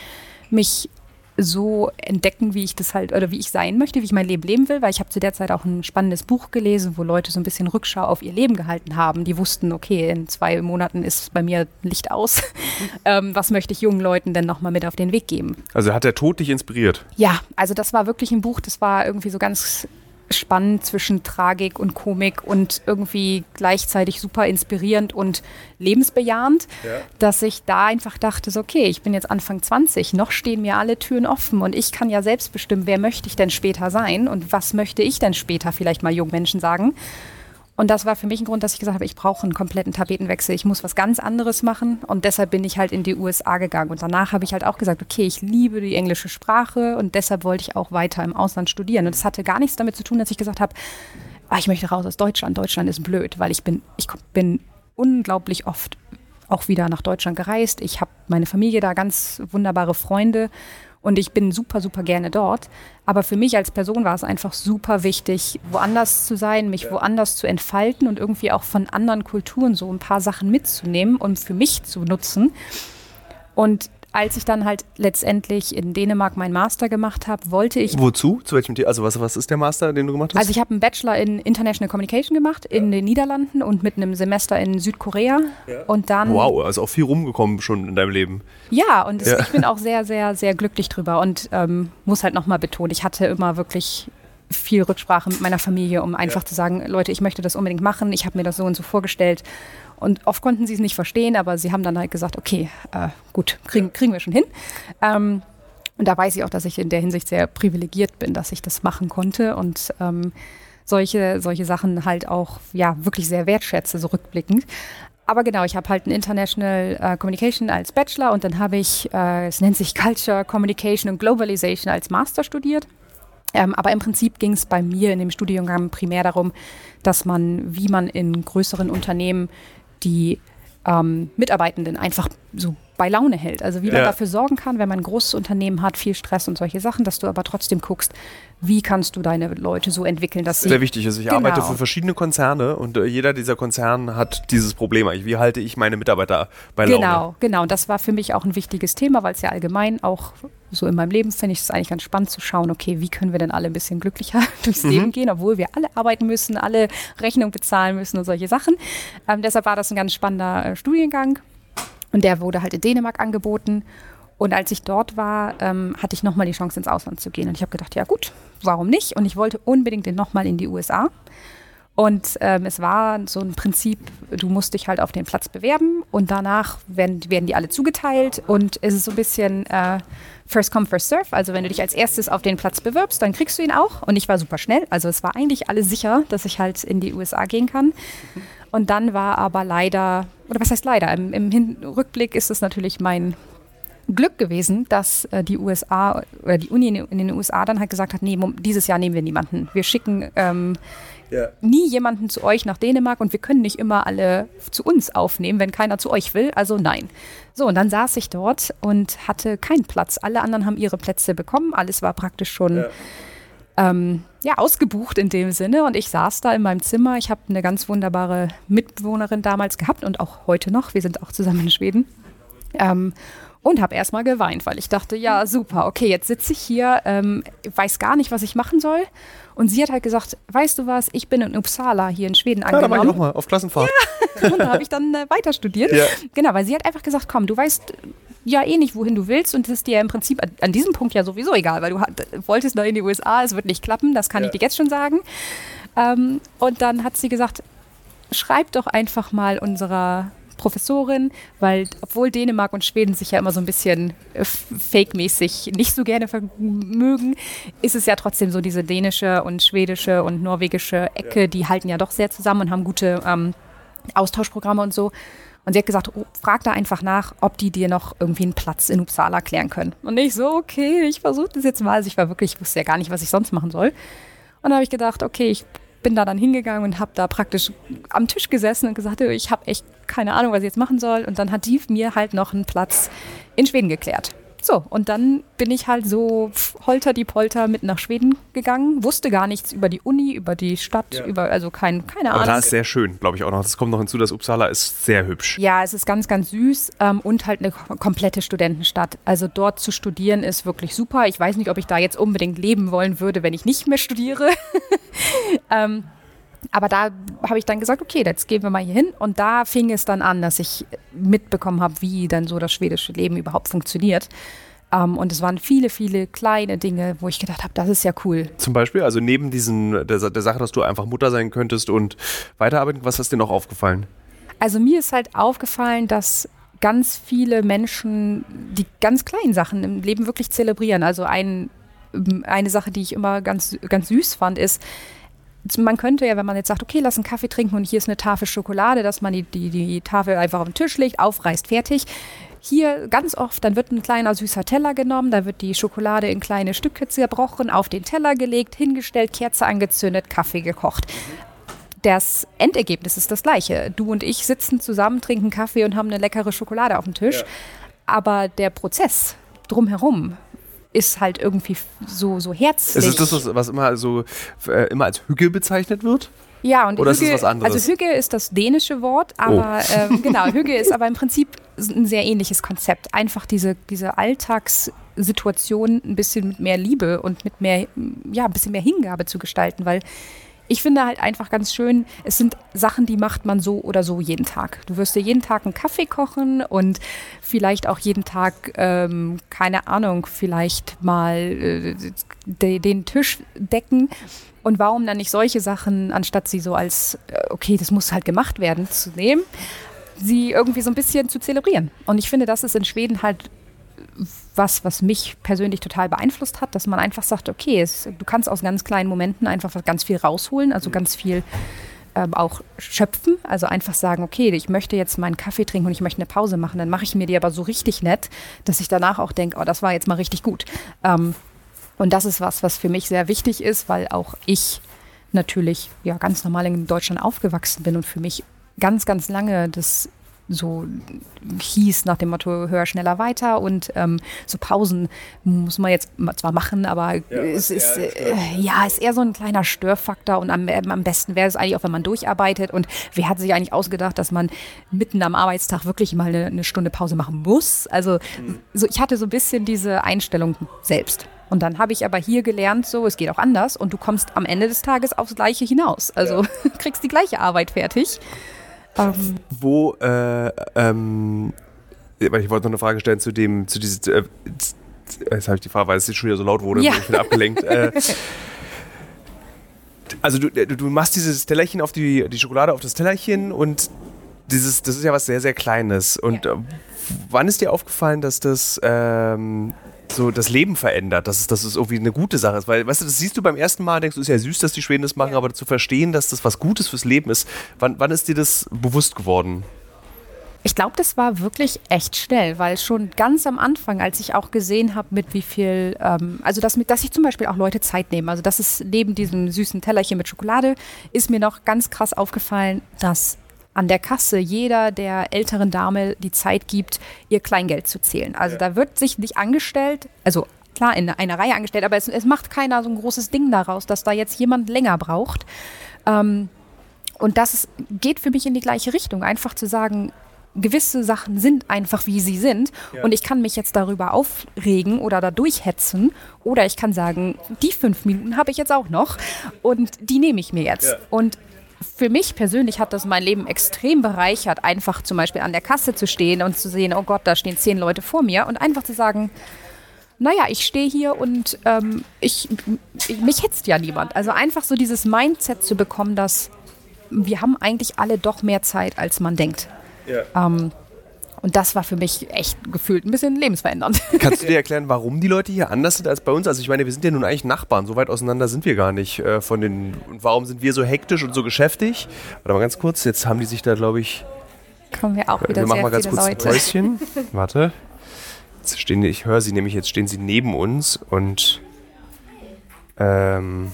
mich so entdecken, wie ich das halt oder wie ich sein möchte, wie ich mein Leben leben will, weil ich habe zu der Zeit auch ein spannendes Buch gelesen, wo Leute so ein bisschen Rückschau auf ihr Leben gehalten haben. Die wussten, okay, in zwei Monaten ist bei mir Licht aus. ähm, was möchte ich jungen Leuten denn nochmal mit auf den Weg geben? Also hat der Tod dich inspiriert? Ja, also das war wirklich ein Buch, das war irgendwie so ganz spannend zwischen Tragik und Komik und irgendwie gleichzeitig super inspirierend und lebensbejahend, dass ich da einfach dachte, so, okay, ich bin jetzt Anfang 20, noch stehen mir alle Türen offen und ich kann ja selbst bestimmen, wer möchte ich denn später sein und was möchte ich denn später vielleicht mal jungen Menschen sagen. Und das war für mich ein Grund, dass ich gesagt habe, ich brauche einen kompletten Tapetenwechsel. Ich muss was ganz anderes machen. Und deshalb bin ich halt in die USA gegangen. Und danach habe ich halt auch gesagt, okay, ich liebe die englische Sprache und deshalb wollte ich auch weiter im Ausland studieren. Und das hatte gar nichts damit zu tun, dass ich gesagt habe, ah, ich möchte raus aus Deutschland. Deutschland ist blöd, weil ich bin, ich bin unglaublich oft auch wieder nach Deutschland gereist. Ich habe meine Familie da, ganz wunderbare Freunde und ich bin super, super gerne dort. Aber für mich als Person war es einfach super wichtig, woanders zu sein, mich woanders zu entfalten und irgendwie auch von anderen Kulturen so ein paar Sachen mitzunehmen und für mich zu nutzen. Und als ich dann halt letztendlich in Dänemark meinen Master gemacht habe, wollte ich. Wozu? Zu welchem Thema? Also was, was ist der Master, den du gemacht hast? Also ich habe einen Bachelor in International Communication gemacht in den Niederlanden und mit einem Semester in Südkorea. Ja. Und dann. Wow, also auch viel rumgekommen schon in deinem Leben. Ja, und ja. ich bin auch sehr, sehr, sehr glücklich drüber und ähm, muss halt nochmal betonen, ich hatte immer wirklich viel Rücksprache mit meiner Familie, um einfach zu sagen, Leute, ich möchte das unbedingt machen, ich habe mir das so und so vorgestellt. Und oft konnten sie es nicht verstehen, aber sie haben dann halt gesagt, okay, äh, gut, kriegen, kriegen wir schon hin. Ähm, und da weiß ich auch, dass ich in der Hinsicht sehr privilegiert bin, dass ich das machen konnte und ähm, solche, solche Sachen halt auch ja wirklich sehr wertschätze, so rückblickend. Aber genau, ich habe halt ein International äh, Communication als Bachelor und dann habe ich, äh, es nennt sich Culture, Communication und Globalization als Master studiert. Ähm, aber im Prinzip ging es bei mir in dem Studiengang primär darum, dass man, wie man in größeren Unternehmen die ähm, Mitarbeitenden einfach so bei Laune hält. Also wie man dafür sorgen kann, wenn man ein großes Unternehmen hat, viel Stress und solche Sachen, dass du aber trotzdem guckst, wie kannst du deine Leute so entwickeln, dass sie. Sehr wichtig ist, ich genau. arbeite für verschiedene Konzerne und äh, jeder dieser Konzerne hat dieses Problem. Wie halte ich meine Mitarbeiter bei Laune? Genau, genau. Und das war für mich auch ein wichtiges Thema, weil es ja allgemein auch so in meinem Leben finde ich es eigentlich ganz spannend zu schauen, okay, wie können wir denn alle ein bisschen glücklicher durchs mhm. Leben gehen, obwohl wir alle arbeiten müssen, alle Rechnungen bezahlen müssen und solche Sachen. Ähm, deshalb war das ein ganz spannender äh, Studiengang. Und der wurde halt in Dänemark angeboten. Und als ich dort war, ähm, hatte ich nochmal die Chance, ins Ausland zu gehen. Und ich habe gedacht, ja gut, warum nicht? Und ich wollte unbedingt nochmal in die USA. Und ähm, es war so ein Prinzip, du musst dich halt auf den Platz bewerben und danach werden, werden die alle zugeteilt. Und es ist so ein bisschen äh, First Come, First Serve. Also wenn du dich als erstes auf den Platz bewirbst, dann kriegst du ihn auch. Und ich war super schnell. Also es war eigentlich alles sicher, dass ich halt in die USA gehen kann. Und dann war aber leider, oder was heißt leider, im, im Rückblick ist es natürlich mein Glück gewesen, dass äh, die USA oder die Uni in, in, den USA dann halt gesagt hat, nee, dieses Jahr nehmen wir niemanden. Wir schicken ähm, ja. nie jemanden zu euch nach Dänemark und wir können nicht immer alle zu uns aufnehmen, wenn keiner zu euch will. Also nein. So, und dann saß ich dort und hatte keinen Platz. Alle anderen haben ihre Plätze bekommen. Alles war praktisch schon. Ja ähm, ja, ausgebucht in dem Sinne. Und ich saß da in meinem Zimmer. Ich habe eine ganz wunderbare Mitbewohnerin damals gehabt und auch heute noch. Wir sind auch zusammen in Schweden. Ähm, und habe erstmal geweint, weil ich dachte, ja, super, okay, jetzt sitze ich hier, ähm, weiß gar nicht, was ich machen soll. Und sie hat halt gesagt, weißt du was, ich bin in Uppsala hier in Schweden ja, angenommen. Ja, da war ich auch mal auf Klassenfahrt. Ja, und da habe ich dann äh, weiter studiert. Ja. Genau, weil sie hat einfach gesagt, komm, du weißt ja eh nicht, wohin du willst und es ist dir im Prinzip an, diesem Punkt ja sowieso egal, weil du wolltest noch in die USA, es wird nicht klappen, das kann ja. ich dir jetzt schon sagen. Ähm, und dann hat sie gesagt, schreib doch einfach mal unserer Professorin, weil obwohl Dänemark und Schweden sich ja immer so ein bisschen äh, fake-mäßig nicht so gerne mögen, ist es ja trotzdem so diese dänische und schwedische und norwegische Ecke, ja. die halten ja doch sehr zusammen und haben gute ähm, Austauschprogramme und so. Und sie hat gesagt, oh, frag da einfach nach, ob die dir noch irgendwie einen Platz in Uppsala klären können. Und ich so, okay, ich versuche das jetzt mal. Also ich war wirklich, ich wusste ja gar nicht, was ich sonst machen soll. Und da habe ich gedacht, okay, ich bin da dann hingegangen und habe da praktisch am Tisch gesessen und gesagt, ich habe echt keine Ahnung, was ich jetzt machen soll. Und dann hat die mir halt noch einen Platz in Schweden geklärt. So, und dann bin ich halt so holter die Polter mit nach Schweden gegangen, wusste gar nichts über die Uni, über die Stadt, ja. über, also kein, keine Ahnung. Aber da ist sehr schön, glaube ich auch noch. Das kommt noch hinzu, dass Uppsala ist sehr hübsch. Ja, es ist ganz, ganz süß ähm, und halt eine komplette Studentenstadt. Also dort zu studieren ist wirklich super. Ich weiß nicht, ob ich da jetzt unbedingt leben wollen würde, wenn ich nicht mehr studiere. ähm, aber da habe ich dann gesagt, okay, jetzt gehen wir mal hier hin. Und da fing es dann an, dass ich mitbekommen habe, wie dann so das schwedische Leben überhaupt funktioniert. Um, ähm, und es waren viele, viele kleine Dinge, wo ich gedacht habe, das ist ja cool. Zum Beispiel, also neben diesen, der, der Sache, dass du einfach Mutter sein könntest und weiterarbeiten, was ist dir noch aufgefallen? Also mir ist halt aufgefallen, dass ganz viele Menschen die ganz kleinen Sachen im Leben wirklich zelebrieren. Also ein, eine Sache, die ich immer ganz, ganz süß fand, ist, man könnte ja, wenn man jetzt sagt, okay, lass einen Kaffee trinken und hier ist eine Tafel Schokolade, dass man die, die, die Tafel einfach auf den Tisch legt, aufreißt, fertig. Hier ganz oft, dann wird ein kleiner süßer Teller genommen, da wird die Schokolade in kleine Stücke zerbrochen, auf den Teller gelegt, hingestellt, Kerze angezündet, Kaffee gekocht. Das Endergebnis ist das gleiche. Du und ich sitzen zusammen, trinken Kaffee und haben eine leckere Schokolade auf dem Tisch. Ja. Aber der Prozess drumherum, ist halt irgendwie so, so herzlich. Ist es das, was, immer, so, äh, immer als Hügel bezeichnet wird? Ja, und Oder Hüge, ist es was anderes? Also Hüge ist das dänische Wort, aber ähm, genau, Hüge ist aber im Prinzip ein sehr ähnliches Konzept. Einfach diese, diese Alltagssituation ein bisschen mit mehr Liebe und mit mehr, ja, ein bisschen mehr Hingabe zu gestalten, weil ich finde halt einfach ganz schön, es sind Sachen, die macht man so oder so jeden Tag. Du wirst dir jeden Tag einen Kaffee kochen und vielleicht auch jeden Tag, ähm, keine Ahnung, vielleicht mal äh, de, den Tisch decken. Und warum dann nicht solche Sachen, anstatt sie so als, äh, okay, das muss halt gemacht werden, zu nehmen, sie irgendwie so ein bisschen zu zelebrieren. Und ich finde, das ist in Schweden halt was, was mich persönlich total beeinflusst hat, dass man einfach sagt, okay, es, du kannst aus ganz kleinen Momenten einfach ganz viel rausholen, also ganz viel ähm, auch schöpfen, also einfach sagen, okay, ich möchte jetzt meinen Kaffee trinken und ich möchte eine Pause machen, dann mache ich mir die aber so richtig nett, dass ich danach auch denke, oh, das war jetzt mal richtig gut. Ähm, und das ist was, was für mich sehr wichtig ist, weil auch ich natürlich ja ganz normal in Deutschland aufgewachsen bin und für mich ganz, ganz lange das so hieß nach dem Motto höher, schneller, weiter und ähm, so Pausen muss man jetzt zwar machen, aber ja, es ist, äh, ja, ist eher so ein kleiner Störfaktor und am, am besten wäre es eigentlich auch, wenn man durcharbeitet und wer hat sich eigentlich ausgedacht, dass man mitten am Arbeitstag wirklich mal eine, eine Stunde Pause machen muss? Also mhm. so, ich hatte so ein bisschen diese Einstellung selbst. Und dann habe ich aber hier gelernt, so, es geht auch anders und du kommst am Ende des Tages aufs Gleiche hinaus. Also ja. kriegst die gleiche Arbeit fertig. Ähm. Wo, äh, ähm, ich wollte noch eine Frage stellen zu dem, zu diesem, äh, jetzt habe ich die Frage, weil es schon wieder so laut wurde, ja. bin ich wieder abgelenkt. äh, also du, du machst dieses Tellerchen auf die, die Schokolade auf das Tellerchen und dieses, das ist ja was sehr, sehr Kleines. Und ja. Äh, wann ist dir aufgefallen, dass das ähm, so das Leben verändert, dass es, dass es irgendwie eine gute Sache ist. Weil, weißt du, das siehst du beim ersten Mal, denkst du, ist ja süß, dass die Schweden das machen, aber zu verstehen, dass das was Gutes fürs Leben ist, wann, wann ist dir das bewusst geworden? Ich glaube, das war wirklich echt schnell, weil schon ganz am Anfang, als ich auch gesehen habe, mit wie viel, ähm, also dass, dass sich zum Beispiel auch Leute Zeit nehmen. Also das ist neben diesem süßen Tellerchen mit Schokolade, ist mir noch ganz krass aufgefallen, dass an der Kasse jeder der älteren Dame die Zeit gibt, ihr Kleingeld zu zählen. Also ja. da wird sich nicht angestellt, also klar in einer Reihe angestellt, aber es, es, macht keiner so ein großes Ding daraus, dass da jetzt jemand länger braucht. Ähm, und das ist, geht für mich in die gleiche Richtung, einfach zu sagen, gewisse Sachen sind einfach wie sie sind ja. und ich kann mich jetzt darüber aufregen oder da durchhetzen oder ich kann sagen, die fünf Minuten habe ich jetzt auch noch und die nehme ich mir jetzt. Ja. Und für mich persönlich hat das mein Leben extrem bereichert, einfach zum Beispiel an der Kasse zu stehen und zu sehen, oh Gott, da stehen zehn Leute vor mir und einfach zu sagen, naja, ich stehe hier und ähm, ich, mich hetzt ja niemand. Also einfach so dieses Mindset zu bekommen, dass wir haben eigentlich alle doch mehr Zeit, als man denkt. Ja. Ähm, und das war für mich echt gefühlt ein bisschen lebensverändernd. Kannst du dir erklären, warum die Leute hier anders sind als bei uns? Also ich meine, wir sind ja nun eigentlich Nachbarn, so weit auseinander sind wir gar nicht äh, von den. Und warum sind wir so hektisch und so geschäftig? Warte mal ganz kurz, jetzt haben die sich da, glaube ich. Kommen wir auch wieder Wir machen mal ganz kurz Leute. ein Päuschen. Warte. Jetzt stehen, ich höre sie nämlich, jetzt stehen sie neben uns und. Ähm,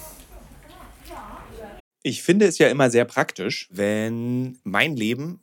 ich finde es ja immer sehr praktisch, wenn mein Leben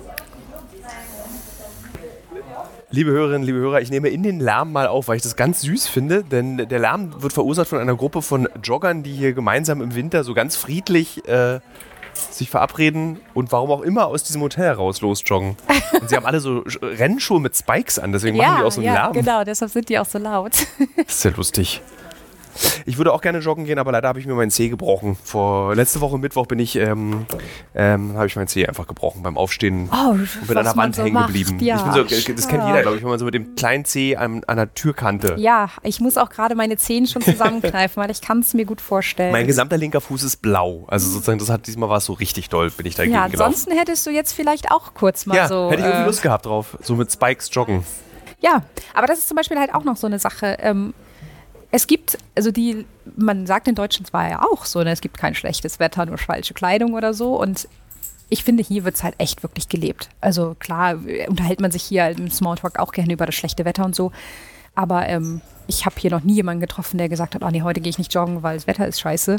Liebe Hörerinnen, liebe Hörer, ich nehme in den Lärm mal auf, weil ich das ganz süß finde, denn der Lärm wird verursacht von einer Gruppe von Joggern, die hier gemeinsam im Winter so ganz friedlich äh, sich verabreden und warum auch immer aus diesem Hotel heraus losjoggen. Und sie haben alle so Rennschuhe mit Spikes an, deswegen machen die auch so einen ja, Lärm. genau, deshalb sind die auch so laut. Das ist ja lustig. Ich würde auch gerne joggen gehen, aber leider habe ich mir meinen Zeh gebrochen. Vor letzte Woche Mittwoch bin ich, ähm, ähm, habe ich meinen Zeh einfach gebrochen beim Aufstehen Oh, und bin an der Wand so hängen macht, geblieben. ja. Ich bin so, das kennt jeder, glaube ich, wenn man so mit dem kleinen Zeh an, an der Türkante. Ja, ich muss auch gerade meine Zehen schon zusammenkneifen, weil ich kann es mir gut vorstellen. Mein gesamter linker Fuß ist blau. Also sozusagen, das hat diesmal war es so richtig doll, bin ich dagegen ja, gelaufen. ansonsten hättest du jetzt vielleicht auch kurz mal Ja, so. hätte ich irgendwie äh, Lust gehabt drauf. So mit Spikes joggen. Ja, aber das ist zum Beispiel halt auch noch so eine Sache. Ähm, es gibt, also die, man sagt in Deutschland zwar ja auch so, ne, es gibt kein schlechtes Wetter, nur falsche Kleidung oder so. Und ich finde, hier wird es halt echt wirklich gelebt. Also klar, äh, unterhält man sich hier im Smalltalk auch gerne über das schlechte Wetter und so. Aber ähm, ich habe hier noch nie jemanden getroffen, der gesagt hat, oh nee, heute gehe ich nicht joggen, weil das Wetter ist scheiße.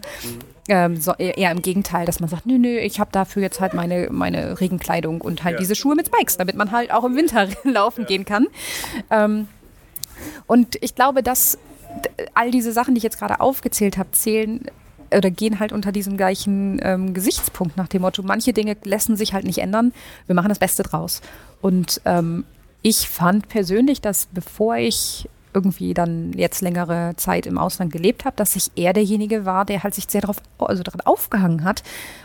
Ähm, so, eher, eher im Gegenteil, dass man sagt, nö, nö, ich habe dafür jetzt halt meine, meine Regenkleidung und halt diese Schuhe mit Spikes, damit man halt auch im Winter laufen gehen kann. Ähm, und ich glaube, dass d- all diese Sachen, die ich jetzt gerade aufgezählt habe, zählen oder gehen halt unter diesem gleichen ähm, Gesichtspunkt nach dem Motto, manche Dinge lassen sich halt nicht ändern, wir machen das Beste draus. Und ähm, ich fand persönlich, dass bevor ich irgendwie dann jetzt längere Zeit im Ausland gelebt habe, dass ich eher derjenige war, der halt sich sehr darauf, also daran aufgehangen hat,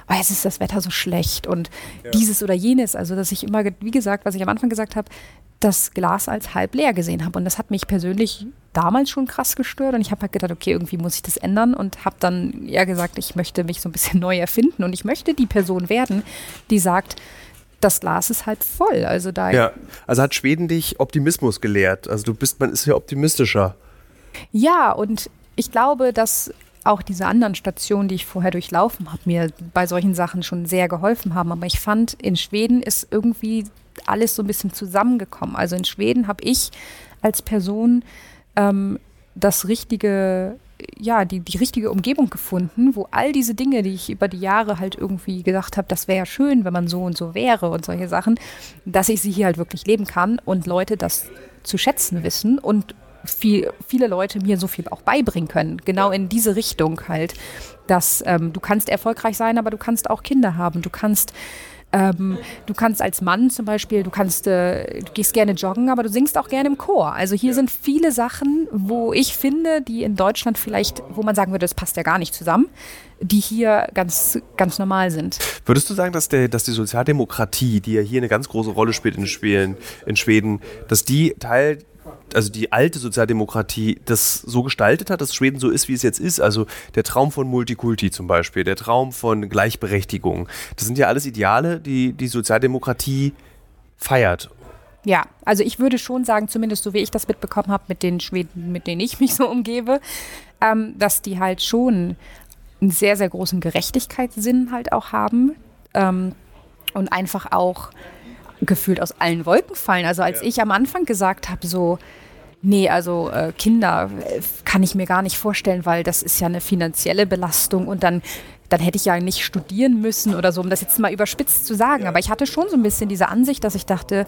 weil es ist das Wetter so schlecht und dieses oder jenes. Also dass ich immer, wie gesagt, was ich am Anfang gesagt habe, das Glas als halb leer gesehen habe. Und das hat mich persönlich damals schon krass gestört. Und ich habe halt gedacht, okay, irgendwie muss ich das ändern und habe dann ja gesagt, ich möchte mich so ein bisschen neu erfinden und ich möchte die Person werden, die sagt, das Glas ist halb voll. Also da Ja. Also hat Schweden dich Optimismus gelehrt. Also du bist, man ist ja optimistischer. Ja, und ich glaube, dass auch diese anderen Stationen, die ich vorher durchlaufen habe, mir bei solchen Sachen schon sehr geholfen haben. Aber ich fand, in Schweden ist irgendwie alles so ein bisschen zusammengekommen. Also in Schweden habe ich als Person ähm, das richtige, ja, die, die richtige Umgebung gefunden, wo all diese Dinge, die ich über die Jahre halt irgendwie gedacht habe, das wäre ja schön, wenn man so und so wäre und solche Sachen, dass ich sie hier halt wirklich leben kann und Leute das zu schätzen wissen und viel, viele Leute mir so viel auch beibringen können. Genau in diese Richtung halt, dass ähm, du kannst erfolgreich sein, aber du kannst auch Kinder haben. Du kannst ähm, du kannst als Mann zum Beispiel, du kannst, äh, du gehst gerne joggen, aber du singst auch gerne im Chor. Also hier sind viele Sachen, wo ich finde, die in Deutschland vielleicht, wo man sagen würde, das passt ja gar nicht zusammen, die hier ganz, ganz normal sind. Würdest du sagen, dass, der, dass die Sozialdemokratie, die ja hier eine ganz große Rolle spielt in Schweden, in Schweden dass die Teil, also die alte Sozialdemokratie, das so gestaltet hat, dass Schweden so ist, wie es jetzt ist? Also der Traum von Multikulti zum Beispiel, der Traum von Gleichberechtigung. Das sind ja alles Ideale, die die Sozialdemokratie feiert. Ja, also ich würde schon sagen, zumindest so wie ich das mitbekommen habe mit den Schweden, mit denen ich mich so umgebe, ähm, dass die halt schon einen sehr, sehr großen Gerechtigkeitssinn halt auch haben ähm, und einfach auch gefühlt aus allen Wolken fallen. Also als ich am Anfang gesagt habe, so, Nee, also äh, Kinder äh, kann ich mir gar nicht vorstellen, weil das ist ja eine finanzielle Belastung und dann, dann hätte ich ja nicht studieren müssen oder so, um das jetzt mal überspitzt zu sagen. Aber ich hatte schon so ein bisschen diese Ansicht, dass ich dachte,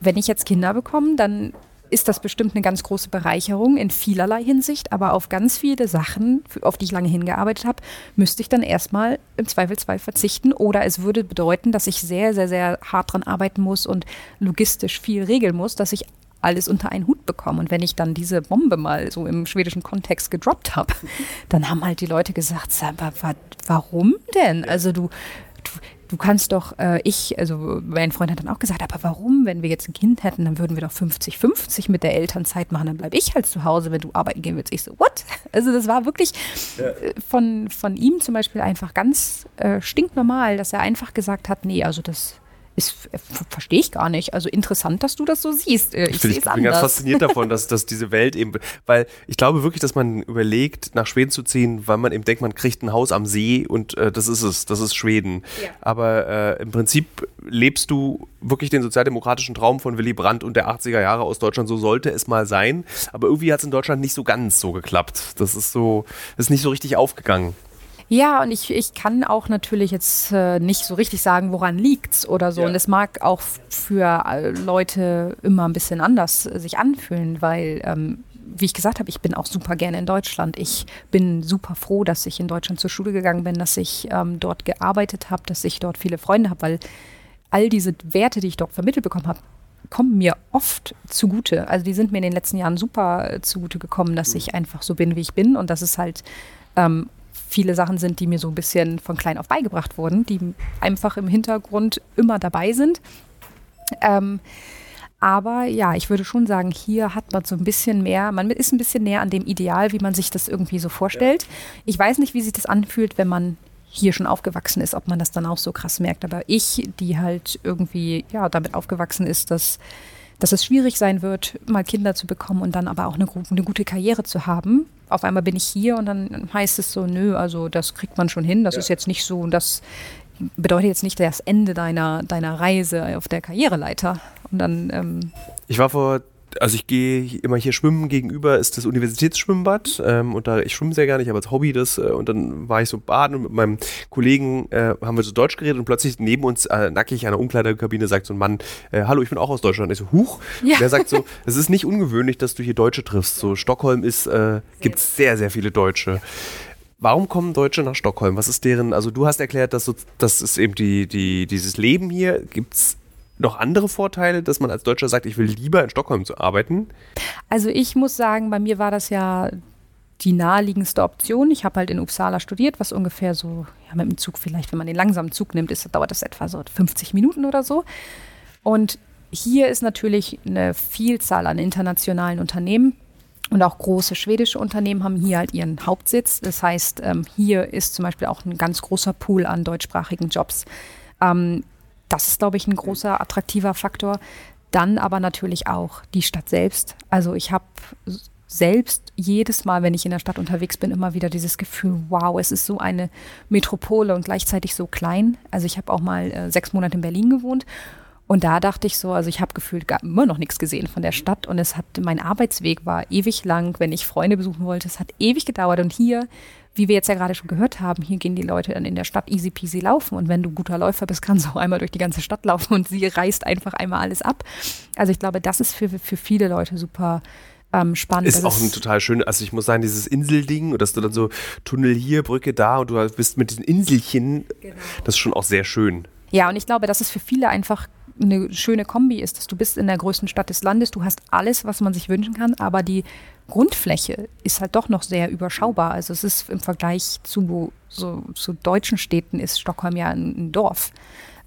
wenn ich jetzt Kinder bekomme, dann ist das bestimmt eine ganz große Bereicherung in vielerlei Hinsicht, aber auf ganz viele Sachen, auf die ich lange hingearbeitet habe, müsste ich dann erstmal im Zweifelsfall verzichten oder es würde bedeuten, dass ich sehr, sehr, sehr hart dran arbeiten muss und logistisch viel regeln muss, dass ich alles unter einen Hut bekomme. Und wenn ich dann diese Bombe mal so im schwedischen Kontext gedroppt habe, dann haben halt die Leute gesagt, warum denn? Also du, du kannst doch, äh, ich, also mein Freund hat dann auch gesagt, aber warum, wenn wir jetzt ein Kind hätten, dann würden wir doch 50-50 mit der Elternzeit machen, dann bleibe ich halt zu Hause, wenn du arbeiten gehen willst. Ich so, what? Also das war wirklich ja. Äh, von, von ihm zum Beispiel einfach ganz äh, stinknormal, dass er einfach gesagt hat, nee, also das ist, verstehe ich gar nicht. Also interessant, dass du das so siehst. Äh, ich, ich, ich bin ganz fasziniert davon, dass, dass diese Welt eben, weil ich glaube wirklich, dass man überlegt, nach Schweden zu ziehen, weil man eben denkt, man kriegt ein Haus am See und äh, das ist es, das ist Schweden. Ja. Aber äh, im Prinzip lebst du wirklich den sozialdemokratischen Traum von Willy Brandt und der 80er Jahre aus Deutschland. So sollte es mal sein. Aber irgendwie hat es in Deutschland nicht so ganz so geklappt. Das ist so, das ist nicht so richtig aufgegangen. Ja, und ich, ich kann auch natürlich jetzt äh, nicht so richtig sagen, woran liegt's oder so. Ja. Und es mag auch für äh, Leute immer ein bisschen anders äh, sich anfühlen, weil ähm, wie ich gesagt habe, ich bin auch super gerne in Deutschland. Ich bin super froh, dass ich in Deutschland zur Schule gegangen bin, dass ich ähm, dort gearbeitet habe, dass ich dort viele Freunde habe, weil all diese Werte, die ich dort vermittelt bekommen habe, kommen mir oft zugute. Also die sind mir in den letzten Jahren super äh, zugute gekommen, dass mhm. ich einfach so bin, wie ich bin und dass es halt ähm, viele Sachen sind, die mir so ein bisschen von klein auf beigebracht wurden, die einfach im Hintergrund immer dabei sind. Ähm, aber ja, ich würde schon sagen, hier hat man so ein bisschen mehr, man ist ein bisschen näher an dem Ideal, wie man sich das irgendwie so vorstellt. Ich weiß nicht, wie sich das anfühlt, wenn man hier schon aufgewachsen ist, ob man das dann auch so krass merkt. Aber ich, die halt irgendwie ja damit aufgewachsen ist, dass dass es schwierig sein wird, mal Kinder zu bekommen und dann aber auch eine, eine, gute Karriere zu haben. Auf einmal bin ich hier und dann heißt es so, nö, also das kriegt man schon hin. Das ja. ist jetzt nicht so, das bedeutet jetzt nicht das Ende deiner, deiner Reise auf der Karriereleiter. Und dann. Ähm ich war vor also ich gehe immer hier schwimmen, gegenüber ist das Universitätsschwimmbad ähm, und da, ich schwimme sehr gerne, ich habe als Hobby das äh, und dann war ich so baden und mit meinem Kollegen äh, haben wir so Deutsch geredet und plötzlich neben uns äh, nackig an der Umkleidekabine sagt so ein Mann, äh, hallo, ich bin auch aus Deutschland. Ich so, huch. Ja. Der sagt so, es ist nicht ungewöhnlich, dass du hier Deutsche triffst. So Stockholm ist, äh, gibt es sehr, sehr viele Deutsche. Warum kommen Deutsche nach Stockholm? Was ist deren, also du hast erklärt, dass so, das ist eben die, die, dieses Leben hier. Gibt es noch andere Vorteile, dass man als Deutscher sagt, ich will lieber in Stockholm zu arbeiten? Also ich muss sagen, bei mir war das ja die naheliegendste Option. Ich habe halt in Uppsala studiert, was ungefähr so, ja, mit dem Zug vielleicht, wenn man den langsamen Zug nimmt, ist, dauert das etwa so 50 Minuten oder so. Und hier ist natürlich eine Vielzahl an internationalen Unternehmen. Und auch große schwedische Unternehmen haben hier halt ihren Hauptsitz. Das heißt, ähm, hier ist zum Beispiel auch ein ganz großer Pool an deutschsprachigen Jobs. Das ist, glaube ich, ein großer attraktiver Faktor. Dann aber natürlich auch die Stadt selbst. Also ich habe selbst jedes Mal, wenn ich in der Stadt unterwegs bin, immer wieder dieses Gefühl, wow, es ist so eine Metropole und gleichzeitig so klein. Also ich habe auch mal äh, sechs Monate in Berlin gewohnt und da dachte ich so, also ich habe gefühlt gar, immer noch nichts gesehen von der Stadt und es hat, mein Arbeitsweg war ewig lang, wenn ich Freunde besuchen wollte, es hat ewig gedauert und hier wie wir jetzt ja gerade schon gehört haben, hier gehen die Leute dann in der Stadt easy peasy laufen. Und wenn du guter Läufer bist, kannst du auch einmal durch die ganze Stadt laufen und sie reißt einfach einmal alles ab. Also ich glaube, das ist für, für viele Leute super ähm, spannend. Ist auch ein total schön, also ich muss sagen, dieses Inselding, dass du dann so Tunnel hier, Brücke da und du bist mit diesen Inselchen, genau. das ist schon auch sehr schön. Ja, und ich glaube, das ist für viele einfach eine schöne Kombi ist, dass du bist in der größten Stadt des Landes, du hast alles, was man sich wünschen kann, aber die Grundfläche ist halt doch noch sehr überschaubar. Also es ist im Vergleich zu, so, zu deutschen Städten ist Stockholm ja ein, Dorf.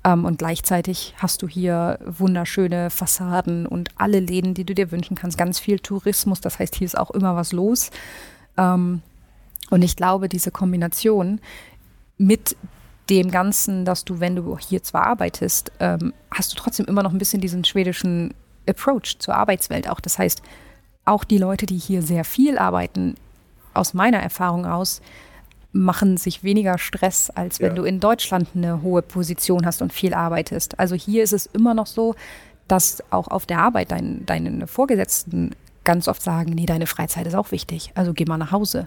Ähm, und gleichzeitig hast du hier wunderschöne Fassaden und alle Läden, die du dir wünschen kannst. Ganz viel Tourismus, das heißt, hier ist auch immer was los. Ähm, und ich glaube, diese Kombination mit dem Ganzen, dass du, wenn du hier zwar arbeitest, ähm, hast du trotzdem immer noch ein bisschen diesen schwedischen Approach zur Arbeitswelt auch. Das heißt, auch die Leute, die hier sehr viel arbeiten, aus meiner Erfahrung aus, machen sich weniger Stress, als wenn ja. du in Deutschland eine hohe Position hast und viel arbeitest. Also hier ist es immer noch so, dass auch auf der Arbeit dein, deine Vorgesetzten ganz oft sagen, nee, deine Freizeit ist auch wichtig, also geh mal nach Hause.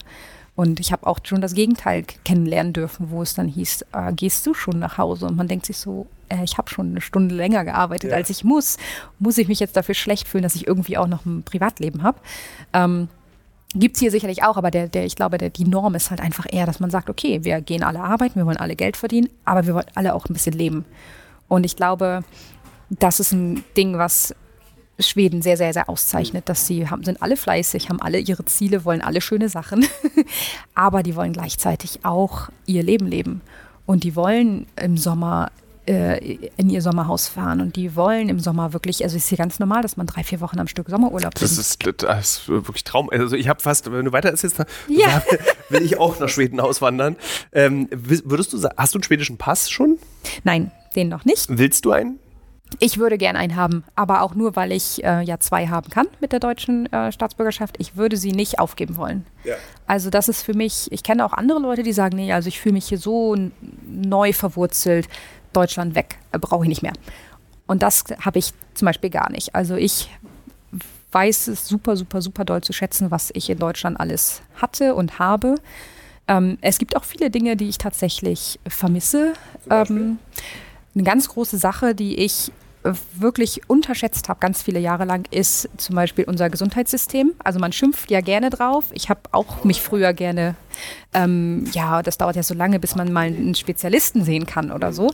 Und ich habe auch schon das Gegenteil kennenlernen dürfen, wo es dann hieß, äh, gehst du schon nach Hause? Und man denkt sich so, äh, ich habe schon eine Stunde länger gearbeitet, ja. als ich muss. Muss ich mich jetzt dafür schlecht fühlen, dass ich irgendwie auch noch ein Privatleben habe? Ähm, Gibt es hier sicherlich auch, aber der, der, ich glaube, der, die Norm ist halt einfach eher, dass man sagt, okay, wir gehen alle arbeiten, wir wollen alle Geld verdienen, aber wir wollen alle auch ein bisschen leben. Und ich glaube, das ist ein Ding, was Schweden sehr, sehr, sehr auszeichnet, dass sie haben, sind alle fleißig, haben alle ihre Ziele, wollen alle schöne Sachen, aber die wollen gleichzeitig auch ihr Leben leben. Und die wollen im Sommer äh, in ihr Sommerhaus fahren und die wollen im Sommer wirklich, also es ist hier ganz normal, dass man drei, vier Wochen am Stück Sommerurlaub das ist. Das ist wirklich Traum. Also ich habe fast, wenn du weiter erzählst, ja. will ich auch nach Schweden auswandern. Ähm, würdest du sagen, hast du einen schwedischen Pass schon? Nein, den noch nicht. Willst du einen? Ich würde gern einen haben, aber auch nur, weil ich äh, ja zwei haben kann mit der deutschen äh, Staatsbürgerschaft. Ich würde sie nicht aufgeben wollen. Ja. Also das ist für mich, ich kenne auch andere Leute, die sagen, nee, also ich fühle mich hier so neu verwurzelt, Deutschland weg, äh, brauche ich nicht mehr. Und das habe ich zum Beispiel gar nicht. Also ich weiß es super, super, super doll zu schätzen, was ich in Deutschland alles hatte und habe. Ähm, es gibt auch viele Dinge, die ich tatsächlich vermisse. Ähm, eine ganz große Sache, die ich äh, wirklich unterschätzt habe, ganz viele Jahre lang, ist zum Beispiel unser Gesundheitssystem. Also man schimpft ja gerne drauf. Ich habe auch mich früher gerne, ähm, ja, das dauert ja so lange, bis man mal einen Spezialisten sehen kann oder so.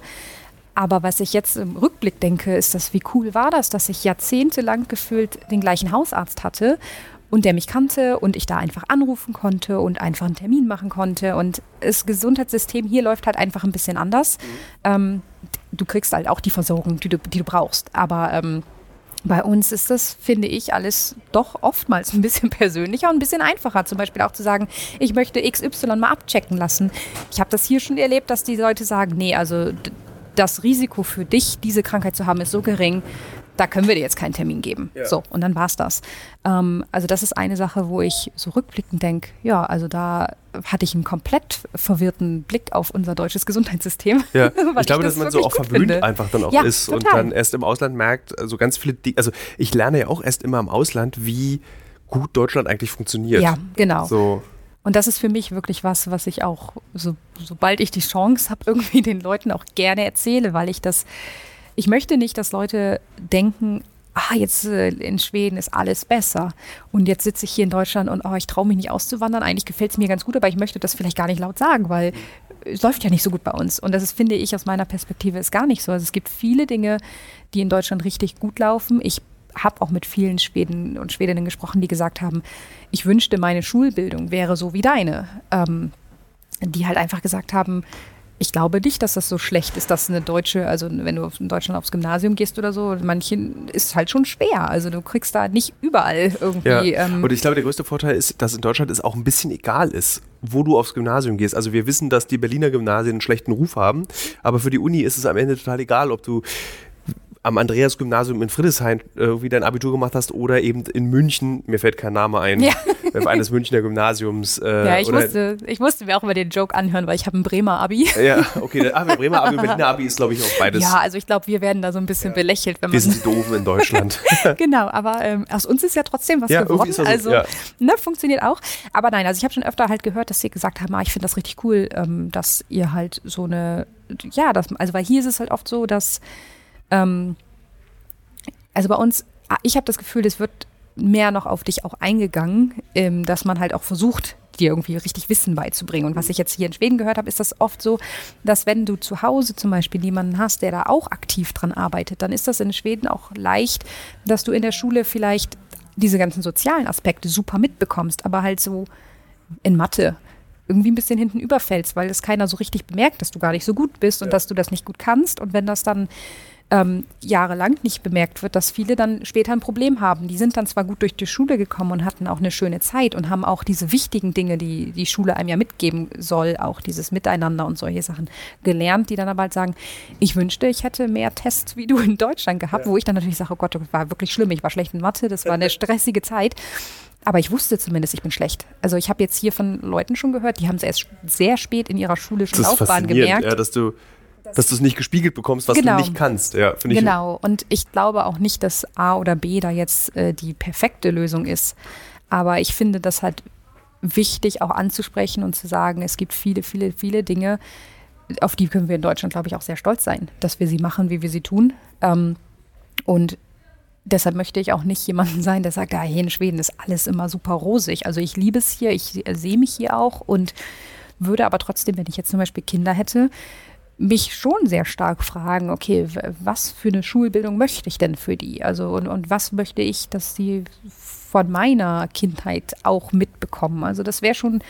Aber was ich jetzt im Rückblick denke, ist das, wie cool war das, dass ich jahrzehntelang gefühlt den gleichen Hausarzt hatte und der mich kannte und ich da einfach anrufen konnte und einfach einen Termin machen konnte. Und das Gesundheitssystem hier läuft halt einfach ein bisschen anders. Mhm. Ähm, du kriegst halt auch die Versorgung, die du, die du brauchst. Aber ähm, bei uns ist das, finde ich, alles doch oftmals ein bisschen persönlicher und ein bisschen einfacher. Zum Beispiel auch zu sagen, ich möchte XY mal abchecken lassen. Ich habe das hier schon erlebt, dass die Leute sagen, nee, also das Risiko für dich, diese Krankheit zu haben, ist so gering, da können wir dir jetzt keinen Termin geben. Ja. So, und dann war es das. Ähm, also das ist eine Sache, wo ich so rückblickend denke, ja, also da hatte ich einen komplett verwirrten Blick auf unser deutsches Gesundheitssystem. Ja, ich glaube, das dass man so auch verwöhnt finde. einfach dann auch ja, ist total. und dann erst im Ausland merkt, also ganz viele, also ich lerne ja auch erst immer im Ausland, wie gut Deutschland eigentlich funktioniert. Ja, genau. So. Und das ist für mich wirklich was, was ich auch, so, sobald ich die Chance habe, irgendwie den Leuten auch gerne erzähle, weil ich das ich möchte nicht, dass Leute denken, ah, jetzt äh, in Schweden ist alles besser. Und jetzt sitze ich hier in Deutschland und oh, ich traue mich nicht auszuwandern. Eigentlich gefällt es mir ganz gut, aber ich möchte das vielleicht gar nicht laut sagen, weil es läuft ja nicht so gut bei uns. Und das ist, finde ich, aus meiner Perspektive ist gar nicht so. Also es gibt viele Dinge, die in Deutschland richtig gut laufen. Ich habe auch mit vielen Schweden und Schwedinnen gesprochen, die gesagt haben, ich wünschte, meine Schulbildung wäre so wie deine. Ähm, die halt einfach gesagt haben, ich glaube nicht, dass das so schlecht ist, dass eine deutsche, also wenn du in Deutschland aufs Gymnasium gehst oder so, manchen ist halt schon schwer. Also du kriegst da nicht überall irgendwie. Ja. Ähm und ich glaube, der größte Vorteil ist, dass in Deutschland es auch ein bisschen egal ist, wo du aufs Gymnasium gehst. Also wir wissen, dass die Berliner Gymnasien einen schlechten Ruf haben, aber für die Uni ist es am Ende total egal, ob du am Andreas-Gymnasium in Friedrichshain irgendwie dein Abitur gemacht hast oder eben in München, mir fällt kein Name ein, ja. eines Münchner Gymnasiums. Äh, ja, ich musste, ich musste mir auch immer den Joke anhören, weil ich habe ein Bremer Abi. Ja, okay, ah, Bremer Abi und Berliner Abi ist, glaube ich, auch beides. Ja, also ich glaube, wir werden da so ein bisschen ja. belächelt. Wenn wir sind die Doofen in Deutschland. genau, aber ähm, aus uns ist ja trotzdem was ja, geworden. So, also, ja. ne, funktioniert auch. Aber nein, also ich habe schon öfter halt gehört, dass sie gesagt haben, ah, ich finde das richtig cool, ähm, dass ihr halt so eine, ja, das, also weil hier ist es halt oft so, dass ähm, also bei uns, ah, ich habe das Gefühl, es wird mehr noch auf dich auch eingegangen, ähm, dass man halt auch versucht, dir irgendwie richtig Wissen beizubringen. Und was ich jetzt hier in Schweden gehört habe, ist das oft so, dass wenn du zu Hause zum Beispiel jemanden hast, der da auch aktiv dran arbeitet, dann ist das in Schweden auch leicht, dass du in der Schule vielleicht diese ganzen sozialen Aspekte super mitbekommst, aber halt so in Mathe irgendwie ein bisschen hinten überfällst, weil es keiner so richtig bemerkt, dass du gar nicht so gut bist und ja. dass du das nicht gut kannst. Und wenn das dann ähm, jahrelang nicht bemerkt wird, dass viele dann später ein Problem haben. Die sind dann zwar gut durch die Schule gekommen und hatten auch eine schöne Zeit und haben auch diese wichtigen Dinge, die die Schule einem ja mitgeben soll, auch dieses Miteinander und solche Sachen gelernt, die dann aber halt sagen, ich wünschte, ich hätte mehr Tests wie du in Deutschland gehabt, ja. wo ich dann natürlich sage, oh Gott, das war wirklich schlimm, ich war schlecht in Mathe, das war eine stressige Zeit. Aber ich wusste zumindest, ich bin schlecht. Also ich habe jetzt hier von Leuten schon gehört, die haben es erst sehr spät in ihrer schulischen Laufbahn gemerkt. Ja, dass du dass du es nicht gespiegelt bekommst, was Genau. du nicht kannst. Ja, ich. Genau, und ich glaube auch nicht, dass A oder B da jetzt äh, die perfekte Lösung ist. Aber ich finde das halt wichtig auch anzusprechen und zu sagen, es gibt viele, viele, viele Dinge, auf die können wir in Deutschland, glaube ich, auch sehr stolz sein, dass wir sie machen, wie wir sie tun. Ähm, und deshalb möchte ich auch nicht jemanden sein, der sagt, ja, hier in Schweden ist alles immer super rosig. Also ich liebe es hier, ich äh, sehe mich hier auch und würde aber trotzdem, wenn ich jetzt zum Beispiel Kinder hätte, mich schon sehr stark fragen, okay, was für eine Schulbildung möchte ich denn für die? Also und, und was möchte ich, dass sie von meiner Kindheit auch mitbekommen? Also das wäre schon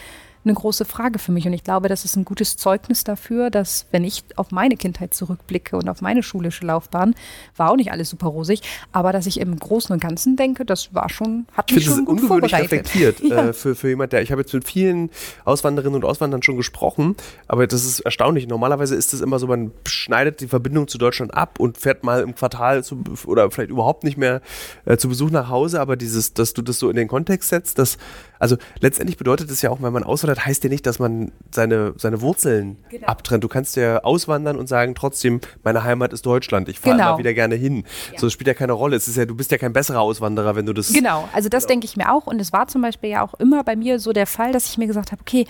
eine große Frage für mich und ich glaube, das ist ein gutes Zeugnis dafür, dass wenn ich auf meine Kindheit zurückblicke und auf meine schulische Laufbahn, war auch nicht alles super rosig, aber dass ich im Großen und Ganzen denke, das war schon, hat Ich mich schon gut ungewöhnlich reflektiert Ja. äh, für, für jemand, der. Ich habe jetzt mit vielen Auswanderinnen und Auswandern schon gesprochen, aber das ist erstaunlich. Normalerweise ist es immer so, man schneidet die Verbindung zu Deutschland ab und fährt mal im Quartal zu, oder vielleicht überhaupt nicht mehr äh, zu Besuch nach Hause, aber dieses, dass du das so in den Kontext setzt, dass, also letztendlich bedeutet es ja auch, wenn man auswandert, heißt ja nicht, dass man seine, seine Wurzeln Genau. abtrennt. Du kannst ja auswandern und sagen, trotzdem, meine Heimat ist Deutschland. Ich fahre Genau. immer wieder gerne hin. So, das spielt ja keine Rolle. Es ist ja, du bist ja kein besserer Auswanderer, wenn du das Genau, also das denke ich mir auch. Und es war zum Beispiel ja auch immer bei mir so der Fall, dass ich mir gesagt habe, okay,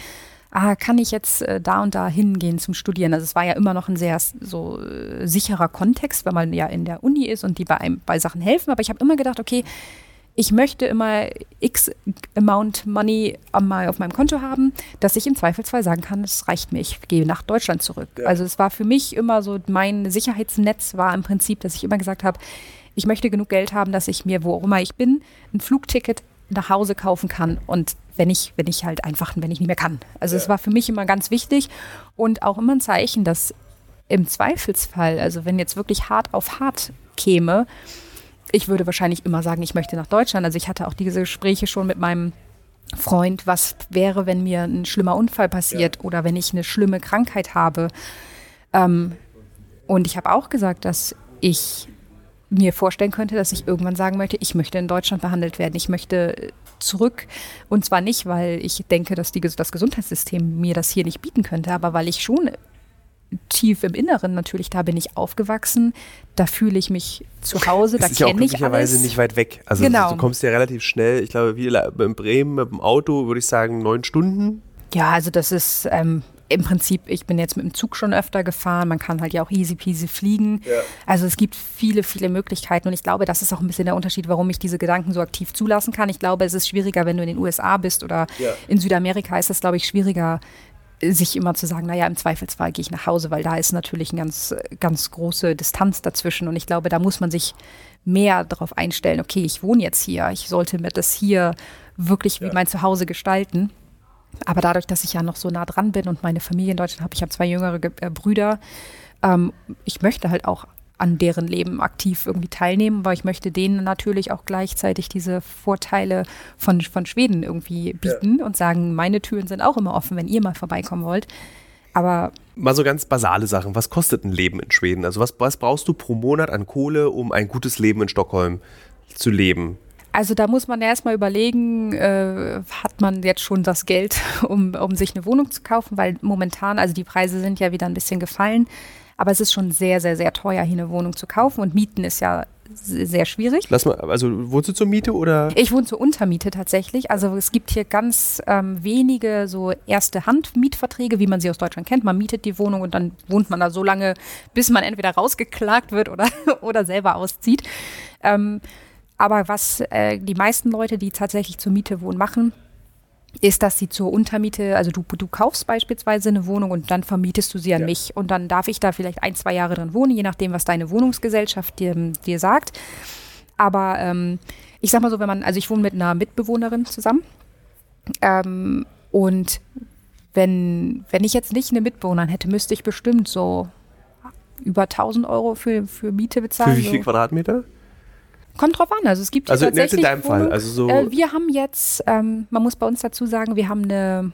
ah, kann ich jetzt äh, da und da hingehen zum Studieren? Also es war ja immer noch ein sehr so äh, sicherer Kontext, weil man ja in der Uni ist und die bei einem bei Sachen helfen. Aber ich habe immer gedacht, okay, ich möchte immer X Amount Money einmal auf meinem Konto haben, dass ich im Zweifelsfall sagen kann, es reicht mir, ich gehe nach Deutschland zurück. Also es war für mich immer so, mein Sicherheitsnetz war im Prinzip, dass ich immer gesagt habe, ich möchte genug Geld haben, dass ich mir, wo auch immer ich bin, ein Flugticket nach Hause kaufen kann und wenn ich, wenn ich halt einfach, wenn ich nicht mehr kann. Also es war für mich immer ganz wichtig und auch immer ein Zeichen, dass im Zweifelsfall, also wenn jetzt wirklich hart auf hart käme, ich würde wahrscheinlich immer sagen, ich möchte nach Deutschland. Also ich hatte auch diese Gespräche schon mit meinem Freund, was wäre, wenn mir ein schlimmer Unfall passiert oder wenn ich eine schlimme Krankheit habe. Ähm, und ich habe auch gesagt, dass ich mir vorstellen könnte, dass ich irgendwann sagen möchte, ich möchte in Deutschland behandelt werden. Ich möchte zurück. Und zwar nicht, weil ich denke, dass die, das Gesundheitssystem mir das hier nicht bieten könnte, aber weil ich schon tief im Inneren natürlich, da bin ich aufgewachsen, da fühle ich mich zu Hause, da ist ja auch kenne ich glücklicherweise alles. nicht weit weg. Also Genau. du kommst ja relativ schnell. Ich glaube, wie in Bremen mit dem Auto würde ich sagen neun Stunden. Ja, also das ist ähm, im Prinzip, ich bin jetzt mit dem Zug schon öfter gefahren, man kann halt ja auch easy peasy fliegen. Also es gibt viele, viele Möglichkeiten und ich glaube, das ist auch ein bisschen der Unterschied, warum ich diese Gedanken so aktiv zulassen kann. Ich glaube, es ist schwieriger, wenn du in den USA bist oder Ja. in Südamerika ist es, glaube ich, schwieriger, sich immer zu sagen, naja, im Zweifelsfall gehe ich nach Hause, weil da ist natürlich eine ganz, ganz große Distanz dazwischen und ich glaube, da muss man sich mehr darauf einstellen, okay, ich wohne jetzt hier, ich sollte mir das hier wirklich wie mein Zuhause gestalten. Aber dadurch, dass ich ja noch so nah dran bin und meine Familie in Deutschland habe, ich habe zwei jüngere Ge- äh, Brüder, ähm, ich möchte halt auch an deren Leben aktiv irgendwie teilnehmen, weil ich möchte denen natürlich auch gleichzeitig diese Vorteile von, von Schweden irgendwie bieten und sagen, meine Türen sind auch immer offen, wenn ihr mal vorbeikommen wollt. Aber Mal so ganz basale Sachen. Was kostet ein Leben in Schweden? Also was, was brauchst du pro Monat an Kohle, um ein gutes Leben in Stockholm zu leben? Also da muss man erstmal überlegen, äh, hat man jetzt schon das Geld, um, um sich eine Wohnung zu kaufen, weil momentan, also die Preise sind ja wieder ein bisschen gefallen, aber es ist schon sehr, sehr, sehr teuer, hier eine Wohnung zu kaufen und Mieten ist ja se- sehr schwierig. Lass mal, also wohnst du zur Miete oder? Ich wohne zur Untermiete tatsächlich. Also es gibt hier ganz ähm, wenige so erste Hand-Mietverträge, wie man sie aus Deutschland kennt. Man mietet die Wohnung und dann wohnt man da so lange, bis man entweder rausgeklagt wird oder, oder selber auszieht. Ähm, aber was äh, die meisten Leute, die tatsächlich zur Miete wohnen, machen, ist, dass sie zur Untermiete, also du, du kaufst beispielsweise eine Wohnung und dann vermietest du sie an Ja. mich und dann darf ich da vielleicht ein, zwei Jahre drin wohnen, je nachdem, was deine Wohnungsgesellschaft dir, dir sagt. Aber ähm, ich sag mal so, wenn man, also ich wohne mit einer Mitbewohnerin zusammen ähm, und wenn, wenn ich jetzt nicht eine Mitbewohnerin hätte, müsste ich bestimmt so über 1000 Euro für, für Miete bezahlen. Für wie viel so. Quadratmeter? Kommt drauf an. Also es gibt Also jetzt in tatsächlich deinem Fall, also so- Äh, wir haben jetzt, ähm, man muss bei uns dazu sagen, wir haben eine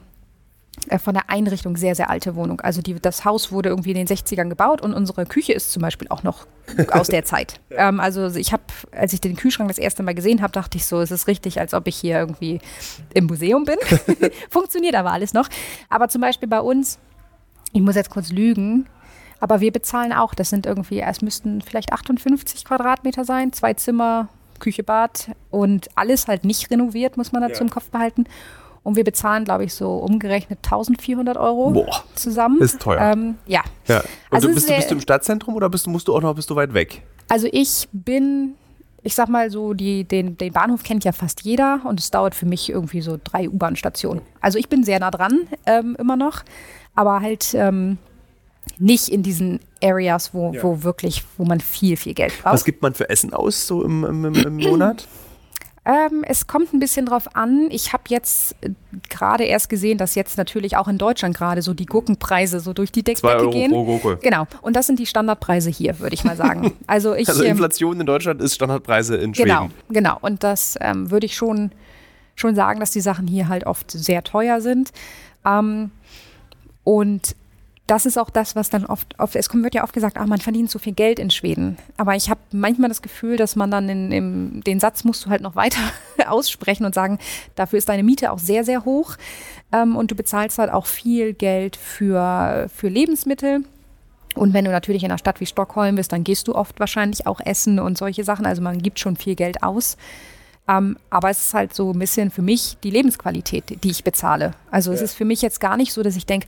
äh, von der Einrichtung sehr, sehr alte Wohnung. Also die, das Haus wurde irgendwie in den 60ern gebaut und unsere Küche ist zum Beispiel auch noch aus der Zeit. Ähm, also ich habe, als ich den Kühlschrank das erste Mal gesehen habe, dachte ich so, es ist richtig, als ob ich hier irgendwie im Museum bin. Funktioniert aber alles noch. Aber zum Beispiel bei uns, ich muss jetzt kurz lügen, Aber wir bezahlen auch, das sind irgendwie, es müssten vielleicht 58 Quadratmeter sein, zwei Zimmer, Küche, Bad und alles halt nicht renoviert, muss man dazu Ja. im Kopf behalten. Und wir bezahlen, glaube ich, so umgerechnet 1400 Euro Boah, zusammen. ist teuer. Ähm, ja. Ja. Und Also du bist, ist du, bist du im Stadtzentrum oder bist du, musst du auch noch bist du weit weg? Also ich bin, ich sag mal so, die, den, den Bahnhof kennt ja fast jeder und es dauert für mich irgendwie so drei U-Bahn-Stationen. Also ich bin sehr nah dran, ähm, immer noch, aber halt ähm, nicht in diesen Areas, wo, Ja. wo wirklich, wo man viel, viel Geld braucht. Was gibt man für Essen aus so im, im, im, Monat? Ähm, es kommt ein bisschen drauf an. Ich habe jetzt äh, gerade erst gesehen, dass jetzt natürlich auch in Deutschland gerade so die Gurkenpreise so durch die Zwei Deckdecke Euro gehen. pro Gurke. Genau. Und das sind die Standardpreise hier, würde ich mal sagen. Also ich Also ähm, Inflation in Deutschland ist Standardpreise in Schweden. Genau, genau. Und das ähm, würde ich schon, schon sagen, dass die Sachen hier halt oft sehr teuer sind. Ähm, und das ist auch das, was dann oft, oft es kommt, wird ja oft gesagt, ach, man verdient so viel Geld in Schweden. Aber ich habe manchmal das Gefühl, dass man dann in, im, den Satz musst du halt noch weiter aussprechen und sagen, dafür ist deine Miete auch sehr, sehr hoch. Ähm, und du bezahlst halt auch viel Geld für, für Lebensmittel. Und wenn du natürlich in einer Stadt wie Stockholm bist, dann gehst du oft wahrscheinlich auch essen und solche Sachen. Also man gibt schon viel Geld aus. Ähm, aber es ist halt so ein bisschen für mich die Lebensqualität, die ich bezahle. Also es ist für mich jetzt gar nicht so, dass ich denke,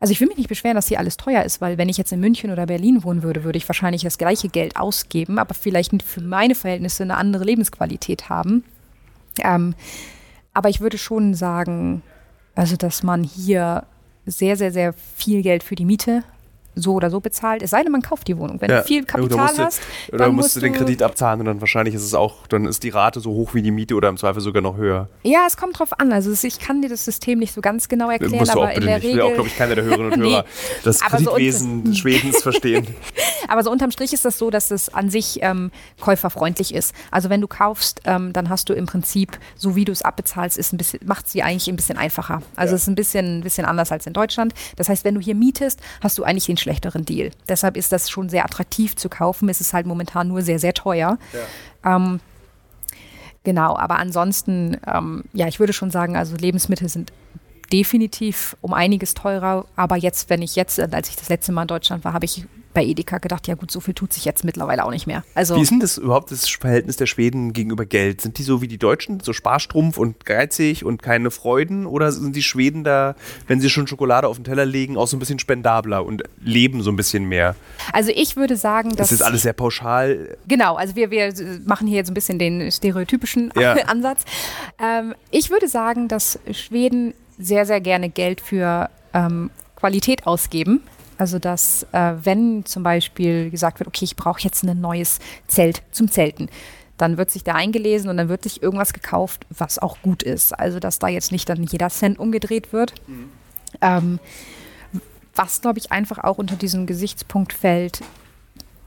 also ich will mich nicht beschweren, dass hier alles teuer ist, weil wenn ich jetzt in München oder Berlin wohnen würde, würde ich wahrscheinlich das gleiche Geld ausgeben, aber vielleicht für meine Verhältnisse eine andere Lebensqualität haben. Ähm, aber ich würde schon sagen, also dass man hier sehr, sehr, sehr viel Geld für die Miete so oder so bezahlt, es sei denn, man kauft die Wohnung. Wenn Ja. du viel Ja, Kapital musst du- hast, Oder dann musst du den Kredit abzahlen und dann wahrscheinlich ist es auch, dann ist die Rate so hoch wie die Miete oder im Zweifel sogar noch höher. Ja, es kommt drauf an. Also es- ich kann dir das System nicht so ganz genau erklären, musst du auch aber in bitte der nicht. Ich Regel. will auch, glaube ich, keiner der Hörerinnen und Nee. Hörer das Aber so Kreditwesen Schwedens verstehen. Aber so unterm Strich ist das so, dass es an sich ähm, käuferfreundlich ist. Also wenn du kaufst, ähm, dann hast du im Prinzip, so wie du es abbezahlst, ist ein bisschen, macht sie eigentlich ein bisschen einfacher. Also es ist ein bisschen, ein bisschen anders als in Deutschland. Das heißt, wenn du hier mietest, hast du eigentlich den schlechteren Deal. Deshalb ist das schon sehr attraktiv zu kaufen. Es ist halt momentan nur sehr, sehr teuer. Ähm, genau, aber ansonsten, ähm, ja, ich würde schon sagen, also Lebensmittel sind definitiv um einiges teurer. Aber jetzt, wenn ich jetzt, als ich das letzte Mal in Deutschland war, habe ich bei Edeka gedacht, ja gut, so viel tut sich jetzt mittlerweile auch nicht mehr. Also Wie ist denn das überhaupt das Verhältnis der Schweden gegenüber Geld? Sind die so wie die Deutschen, so sparstrumpf und geizig und keine Freuden? Oder sind die Schweden da, wenn sie schon Schokolade auf den Teller legen, auch so ein bisschen spendabler und leben so ein bisschen mehr? Also ich würde sagen, dass Das ist alles sehr pauschal. Genau, also wir, wir machen hier jetzt ein bisschen den stereotypischen Ja. Ansatz. Ähm, ich würde sagen, dass Schweden sehr, sehr gerne Geld für ähm, Qualität ausgeben. Also dass äh, wenn zum Beispiel gesagt wird, okay, ich brauche jetzt ein neues Zelt zum Zelten, dann wird sich da eingelesen und dann wird sich irgendwas gekauft, was auch gut ist. Also dass da jetzt nicht dann jeder Cent umgedreht wird. Ähm, was, glaube ich, einfach auch unter diesen Gesichtspunkt fällt,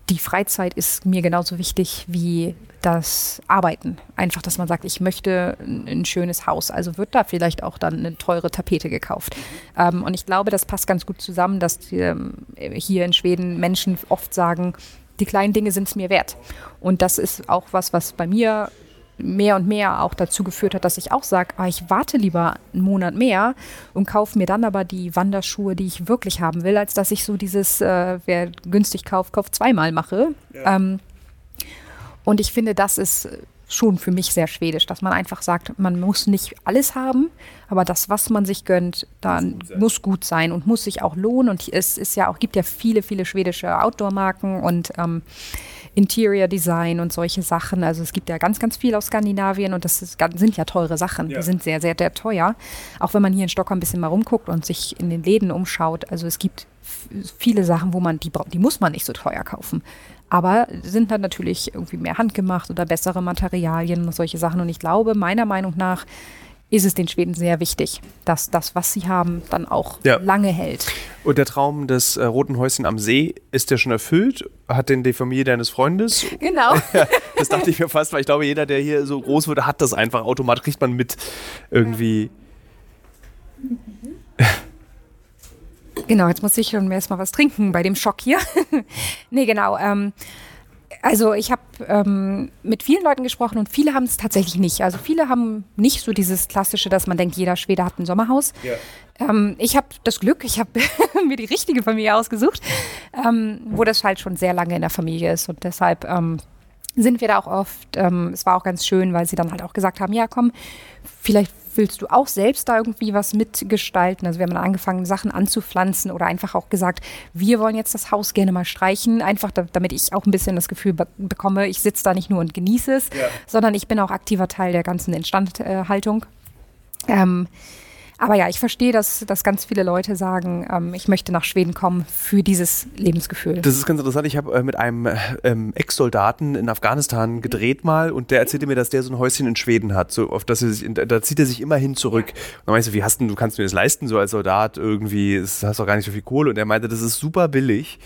die Freizeit ist mir genauso wichtig wie das Arbeiten. Einfach, dass man sagt, ich möchte ein, schönes Haus. Also wird da vielleicht auch dann eine teure Tapete gekauft. Ähm, und ich glaube, das passt ganz gut zusammen, dass die, ähm, hier in Schweden Menschen oft sagen, die kleinen Dinge sind es mir wert. Und das ist auch was, was bei mir mehr und mehr auch dazu geführt hat, dass ich auch sage, ah, ich warte lieber einen Monat mehr und kaufe mir dann aber die Wanderschuhe, die ich wirklich haben will, als dass ich so dieses, äh, wer günstig kauft, kauft zweimal mache. Ähm, und ich finde, das ist schon für mich sehr schwedisch, dass man einfach sagt, man muss nicht alles haben, aber das, was man sich gönnt, dann muss gut sein und muss sich auch lohnen. Und es ist ja auch, gibt ja viele, viele schwedische Outdoor-Marken und ähm, Interior Design und solche Sachen. Also es gibt ja ganz, ganz viel aus Skandinavien und das ist, sind ja teure Sachen. Ja. Die sind sehr, sehr, sehr teuer. Auch wenn man hier in Stockholm ein bisschen mal rumguckt und sich in den Läden umschaut. Also es gibt viele Sachen, wo man die, die muss man nicht so teuer kaufen. Aber sind dann natürlich irgendwie mehr handgemacht oder bessere Materialien und solche Sachen. Und ich glaube, meiner Meinung nach ist es den Schweden sehr wichtig, dass das, was sie haben, dann auch Ja. lange hält. Und der Traum des äh, Roten Häuschen am See, ist der schon erfüllt? Hat den die Familie deines Freundes? Genau. Das dachte ich mir fast, weil ich glaube, jeder, der hier so groß wurde, hat das einfach automatisch, kriegt man mit irgendwie. Genau, jetzt muss ich schon erstmal was trinken bei dem Schock hier. nee, genau. Ähm, also ich habe ähm, mit vielen Leuten gesprochen und viele haben es tatsächlich nicht. Also viele haben nicht so dieses klassische, dass man denkt, jeder Schwede hat ein Sommerhaus. Ähm, ich habe das Glück, ich habe mir die richtige Familie ausgesucht. ähm, wo das halt schon sehr lange in der Familie ist und deshalb ähm, sind wir da auch oft. Ähm, es war auch ganz schön, weil sie dann halt auch gesagt haben, ja komm, vielleicht willst du auch selbst da irgendwie was mitgestalten? Also wir haben dann angefangen, Sachen anzupflanzen oder einfach auch gesagt, wir wollen jetzt das Haus gerne mal streichen, einfach da, damit ich auch ein bisschen das Gefühl be bekomme, ich sitze da nicht nur und genieße es, ja. sondern ich bin auch aktiver Teil der ganzen Instandhaltung. Ähm, aber ja, ich verstehe, dass, dass ganz viele Leute sagen, ähm, ich möchte nach Schweden kommen für dieses Lebensgefühl. Das ist ganz interessant. Ich habe äh, mit einem äh, ähm, Ex-Soldaten in Afghanistan gedreht mal und der erzählte mir, dass der so ein Häuschen in Schweden hat. So, auf das er sich, da zieht er sich immer hin zurück. Und dann meinte ich so, wie hast du, du kannst mir das leisten, so als Soldat irgendwie, hast doch gar nicht so viel Kohle. Und er meinte, das ist super billig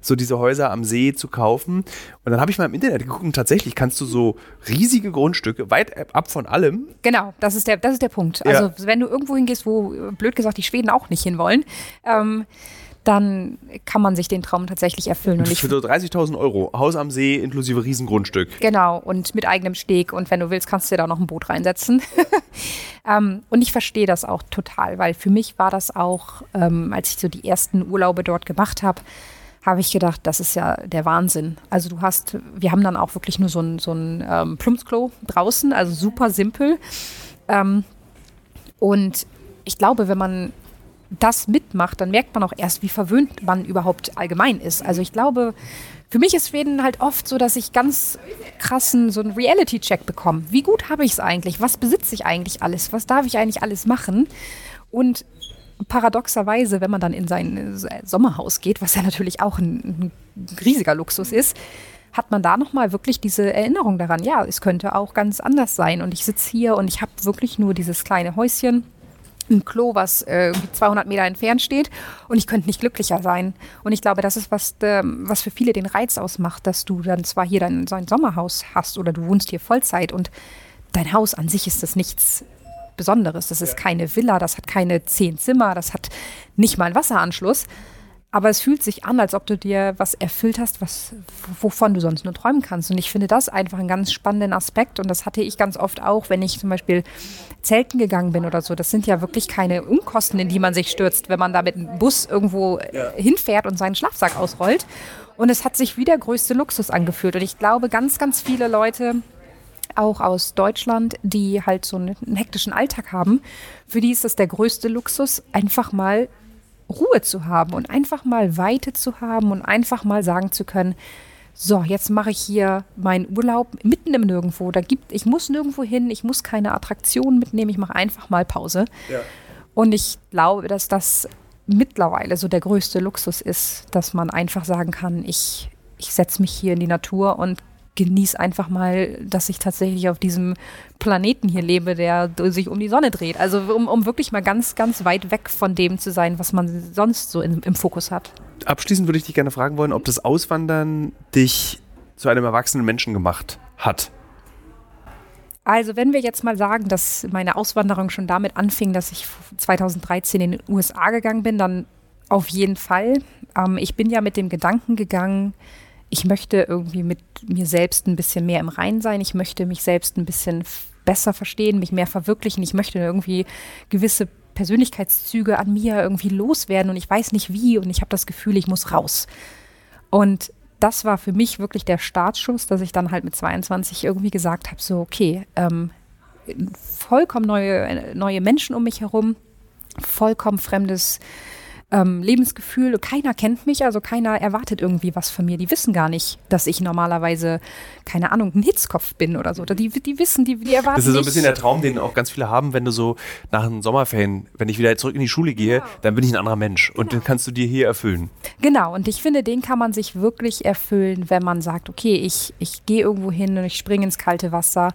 so diese Häuser am See zu kaufen. Und dann habe ich mal im Internet geguckt und tatsächlich kannst du so riesige Grundstücke, weit ab von allem. Genau, das ist der, das ist der Punkt. Also ja. wenn du irgendwo hingehst, wo blöd gesagt die Schweden auch nicht hinwollen, ähm, dann kann man sich den Traum tatsächlich erfüllen. Und, und für so 30.000 Euro, Haus am See inklusive Riesengrundstück. Genau, und mit eigenem Steg. Und wenn du willst, kannst du dir da noch ein Boot reinsetzen. ähm, und ich verstehe das auch total, weil für mich war das auch, ähm, als ich so die ersten Urlaube dort gemacht habe, habe ich gedacht, das ist ja der Wahnsinn. Also du hast, wir haben dann auch wirklich nur so ein, so ein ähm, Plumpsklo draußen, also super simpel. Ähm, und ich glaube, wenn man das mitmacht, dann merkt man auch erst, wie verwöhnt man überhaupt allgemein ist. Also ich glaube, für mich ist Schweden halt oft so, dass ich ganz krassen so einen Reality-Check bekomme. Wie gut habe ich es eigentlich? Was besitze ich eigentlich alles? Was darf ich eigentlich alles machen? Und paradoxerweise, wenn man dann in sein Sommerhaus geht, was ja natürlich auch ein, ein riesiger Luxus ist, hat man da nochmal wirklich diese Erinnerung daran, ja, es könnte auch ganz anders sein. Und ich sitze hier und ich habe wirklich nur dieses kleine Häuschen, ein Klo, was äh, 200 Meter entfernt steht und ich könnte nicht glücklicher sein. Und ich glaube, das ist, was, äh, was für viele den Reiz ausmacht, dass du dann zwar hier dein, so ein Sommerhaus hast oder du wohnst hier Vollzeit und dein Haus an sich ist das nichts Besonderes. Das ist keine Villa, das hat keine zehn Zimmer, das hat nicht mal einen Wasseranschluss. Aber es fühlt sich an, als ob du dir was erfüllt hast, was, wovon du sonst nur träumen kannst. Und ich finde das einfach einen ganz spannenden Aspekt. Und das hatte ich ganz oft auch, wenn ich zum Beispiel Zelten gegangen bin oder so. Das sind ja wirklich keine Unkosten, in die man sich stürzt, wenn man da mit einem Bus irgendwo ja. hinfährt und seinen Schlafsack ausrollt. Und es hat sich wie der größte Luxus angefühlt. Und ich glaube, ganz, ganz viele Leute auch aus Deutschland, die halt so einen, hektischen Alltag haben, für die ist das der größte Luxus, einfach mal Ruhe zu haben und einfach mal Weite zu haben und einfach mal sagen zu können, so, jetzt mache ich hier meinen Urlaub mitten im Nirgendwo. Da gibt, ich muss nirgendwo hin, ich muss keine Attraktionen mitnehmen, ich mache einfach mal Pause. Ja. Und ich glaube, dass das mittlerweile so der größte Luxus ist, dass man einfach sagen kann, ich, ich setze mich hier in die Natur und genieße einfach mal, dass ich tatsächlich auf diesem Planeten hier lebe, der sich um die Sonne dreht. Also um, um wirklich mal ganz, ganz weit weg von dem zu sein, was man sonst so in, im Fokus hat. Abschließend würde ich dich gerne fragen wollen, ob das Auswandern dich zu einem erwachsenen Menschen gemacht hat. Also wenn wir jetzt mal sagen, dass meine Auswanderung schon damit anfing, dass ich 2013 in den USA gegangen bin, dann auf jeden Fall. Ähm, ich bin ja mit dem Gedanken gegangen, ich möchte irgendwie mit mir selbst ein bisschen mehr im Rein sein. Ich möchte mich selbst ein bisschen besser verstehen, mich mehr verwirklichen. Ich möchte irgendwie gewisse Persönlichkeitszüge an mir irgendwie loswerden und ich weiß nicht wie und ich habe das Gefühl, ich muss raus. Und das war für mich wirklich der Startschuss, dass ich dann halt mit 22 irgendwie gesagt habe, so okay, ähm, vollkommen neue, neue Menschen um mich herum, vollkommen fremdes ähm, Lebensgefühl. Keiner kennt mich, also keiner erwartet irgendwie was von mir. Die wissen gar nicht, dass ich normalerweise, keine Ahnung, ein Hitzkopf bin oder so. Die, die wissen, die, die erwarten Das ist so ein bisschen der Traum, den auch ganz viele haben, wenn du so nach einem Sommerferien, wenn ich wieder zurück in die Schule gehe, genau. dann bin ich ein anderer Mensch genau. und den kannst du dir hier erfüllen. Genau, und ich finde, den kann man sich wirklich erfüllen, wenn man sagt, okay, ich, ich gehe irgendwo hin und ich springe ins kalte Wasser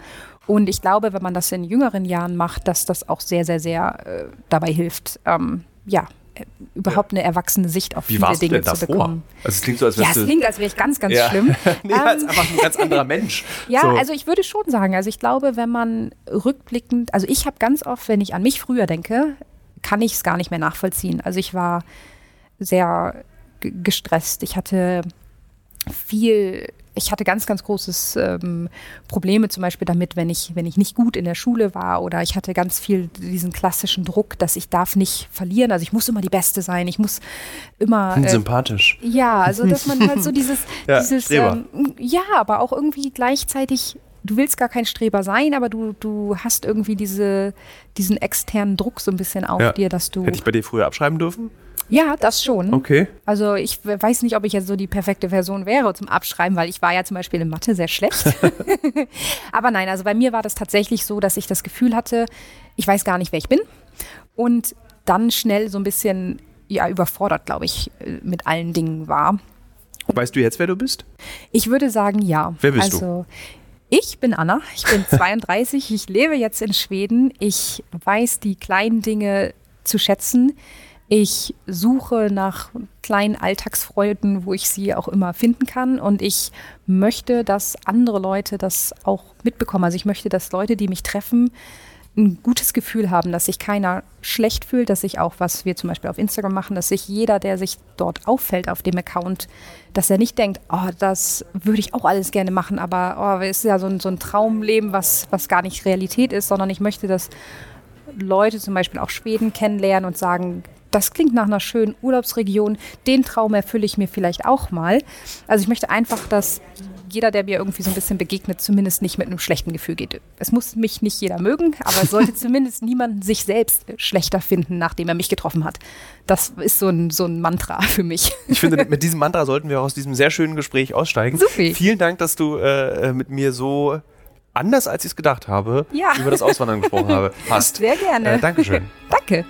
und ich glaube, wenn man das in jüngeren Jahren macht, dass das auch sehr, sehr, sehr äh, dabei hilft, ähm, ja, überhaupt eine erwachsene Sicht auf Wie viele Dinge zu bekommen. Also es klingt so, als Ja, es klingt, als wäre ich ganz, ganz ja. schlimm. nee, ähm, als einfach ein ganz anderer Mensch. Ja, so. also ich würde schon sagen, also ich glaube, wenn man rückblickend, also ich habe ganz oft, wenn ich an mich früher denke, kann ich es gar nicht mehr nachvollziehen. Also ich war sehr gestresst. Ich hatte viel ich hatte ganz, ganz großes ähm, Probleme zum Beispiel damit, wenn ich, wenn ich nicht gut in der Schule war oder ich hatte ganz viel diesen klassischen Druck, dass ich darf nicht verlieren. Also ich muss immer die Beste sein. Ich muss immer. Äh, Sympathisch. Ja, also dass man halt so dieses, ja, dieses ähm, ja, aber auch irgendwie gleichzeitig du willst gar kein Streber sein, aber du, du hast irgendwie diese, diesen externen Druck so ein bisschen auf ja. dir, dass du. Hätte ich bei dir früher abschreiben dürfen? Ja, das schon. Okay. Also ich weiß nicht, ob ich jetzt so die perfekte Version wäre zum Abschreiben, weil ich war ja zum Beispiel in Mathe sehr schlecht. Aber nein, also bei mir war das tatsächlich so, dass ich das Gefühl hatte, ich weiß gar nicht, wer ich bin. Und dann schnell so ein bisschen ja, überfordert, glaube ich, äh, mit allen Dingen war. Weißt du jetzt, wer du bist? Ich würde sagen, ja. Wer bist also, du? Ich bin Anna, ich bin 32, ich lebe jetzt in Schweden. Ich weiß die kleinen Dinge zu schätzen. Ich suche nach kleinen Alltagsfreuden, wo ich sie auch immer finden kann. Und ich möchte, dass andere Leute das auch mitbekommen. Also ich möchte, dass Leute, die mich treffen, ein gutes Gefühl haben, dass sich keiner schlecht fühlt, dass sich auch, was wir zum Beispiel auf Instagram machen, dass sich jeder, der sich dort auffällt auf dem Account, dass er nicht denkt, oh, das würde ich auch alles gerne machen, aber oh, es ist ja so ein, so ein Traumleben, was, was gar nicht Realität ist, sondern ich möchte, dass Leute zum Beispiel auch Schweden kennenlernen und sagen, das klingt nach einer schönen Urlaubsregion, den Traum erfülle ich mir vielleicht auch mal. Also ich möchte einfach, dass jeder, der mir irgendwie so ein bisschen begegnet, zumindest nicht mit einem schlechten Gefühl geht. Es muss mich nicht jeder mögen, aber es sollte zumindest niemand sich selbst schlechter finden, nachdem er mich getroffen hat. Das ist so ein, so ein Mantra für mich. Ich finde, mit diesem Mantra sollten wir aus diesem sehr schönen Gespräch aussteigen. Super. Vielen Dank, dass du äh, mit mir so anders als ich es gedacht habe, ja. über das Auswandern gesprochen habe. Hast. Sehr gerne. Äh, Dankeschön. Danke.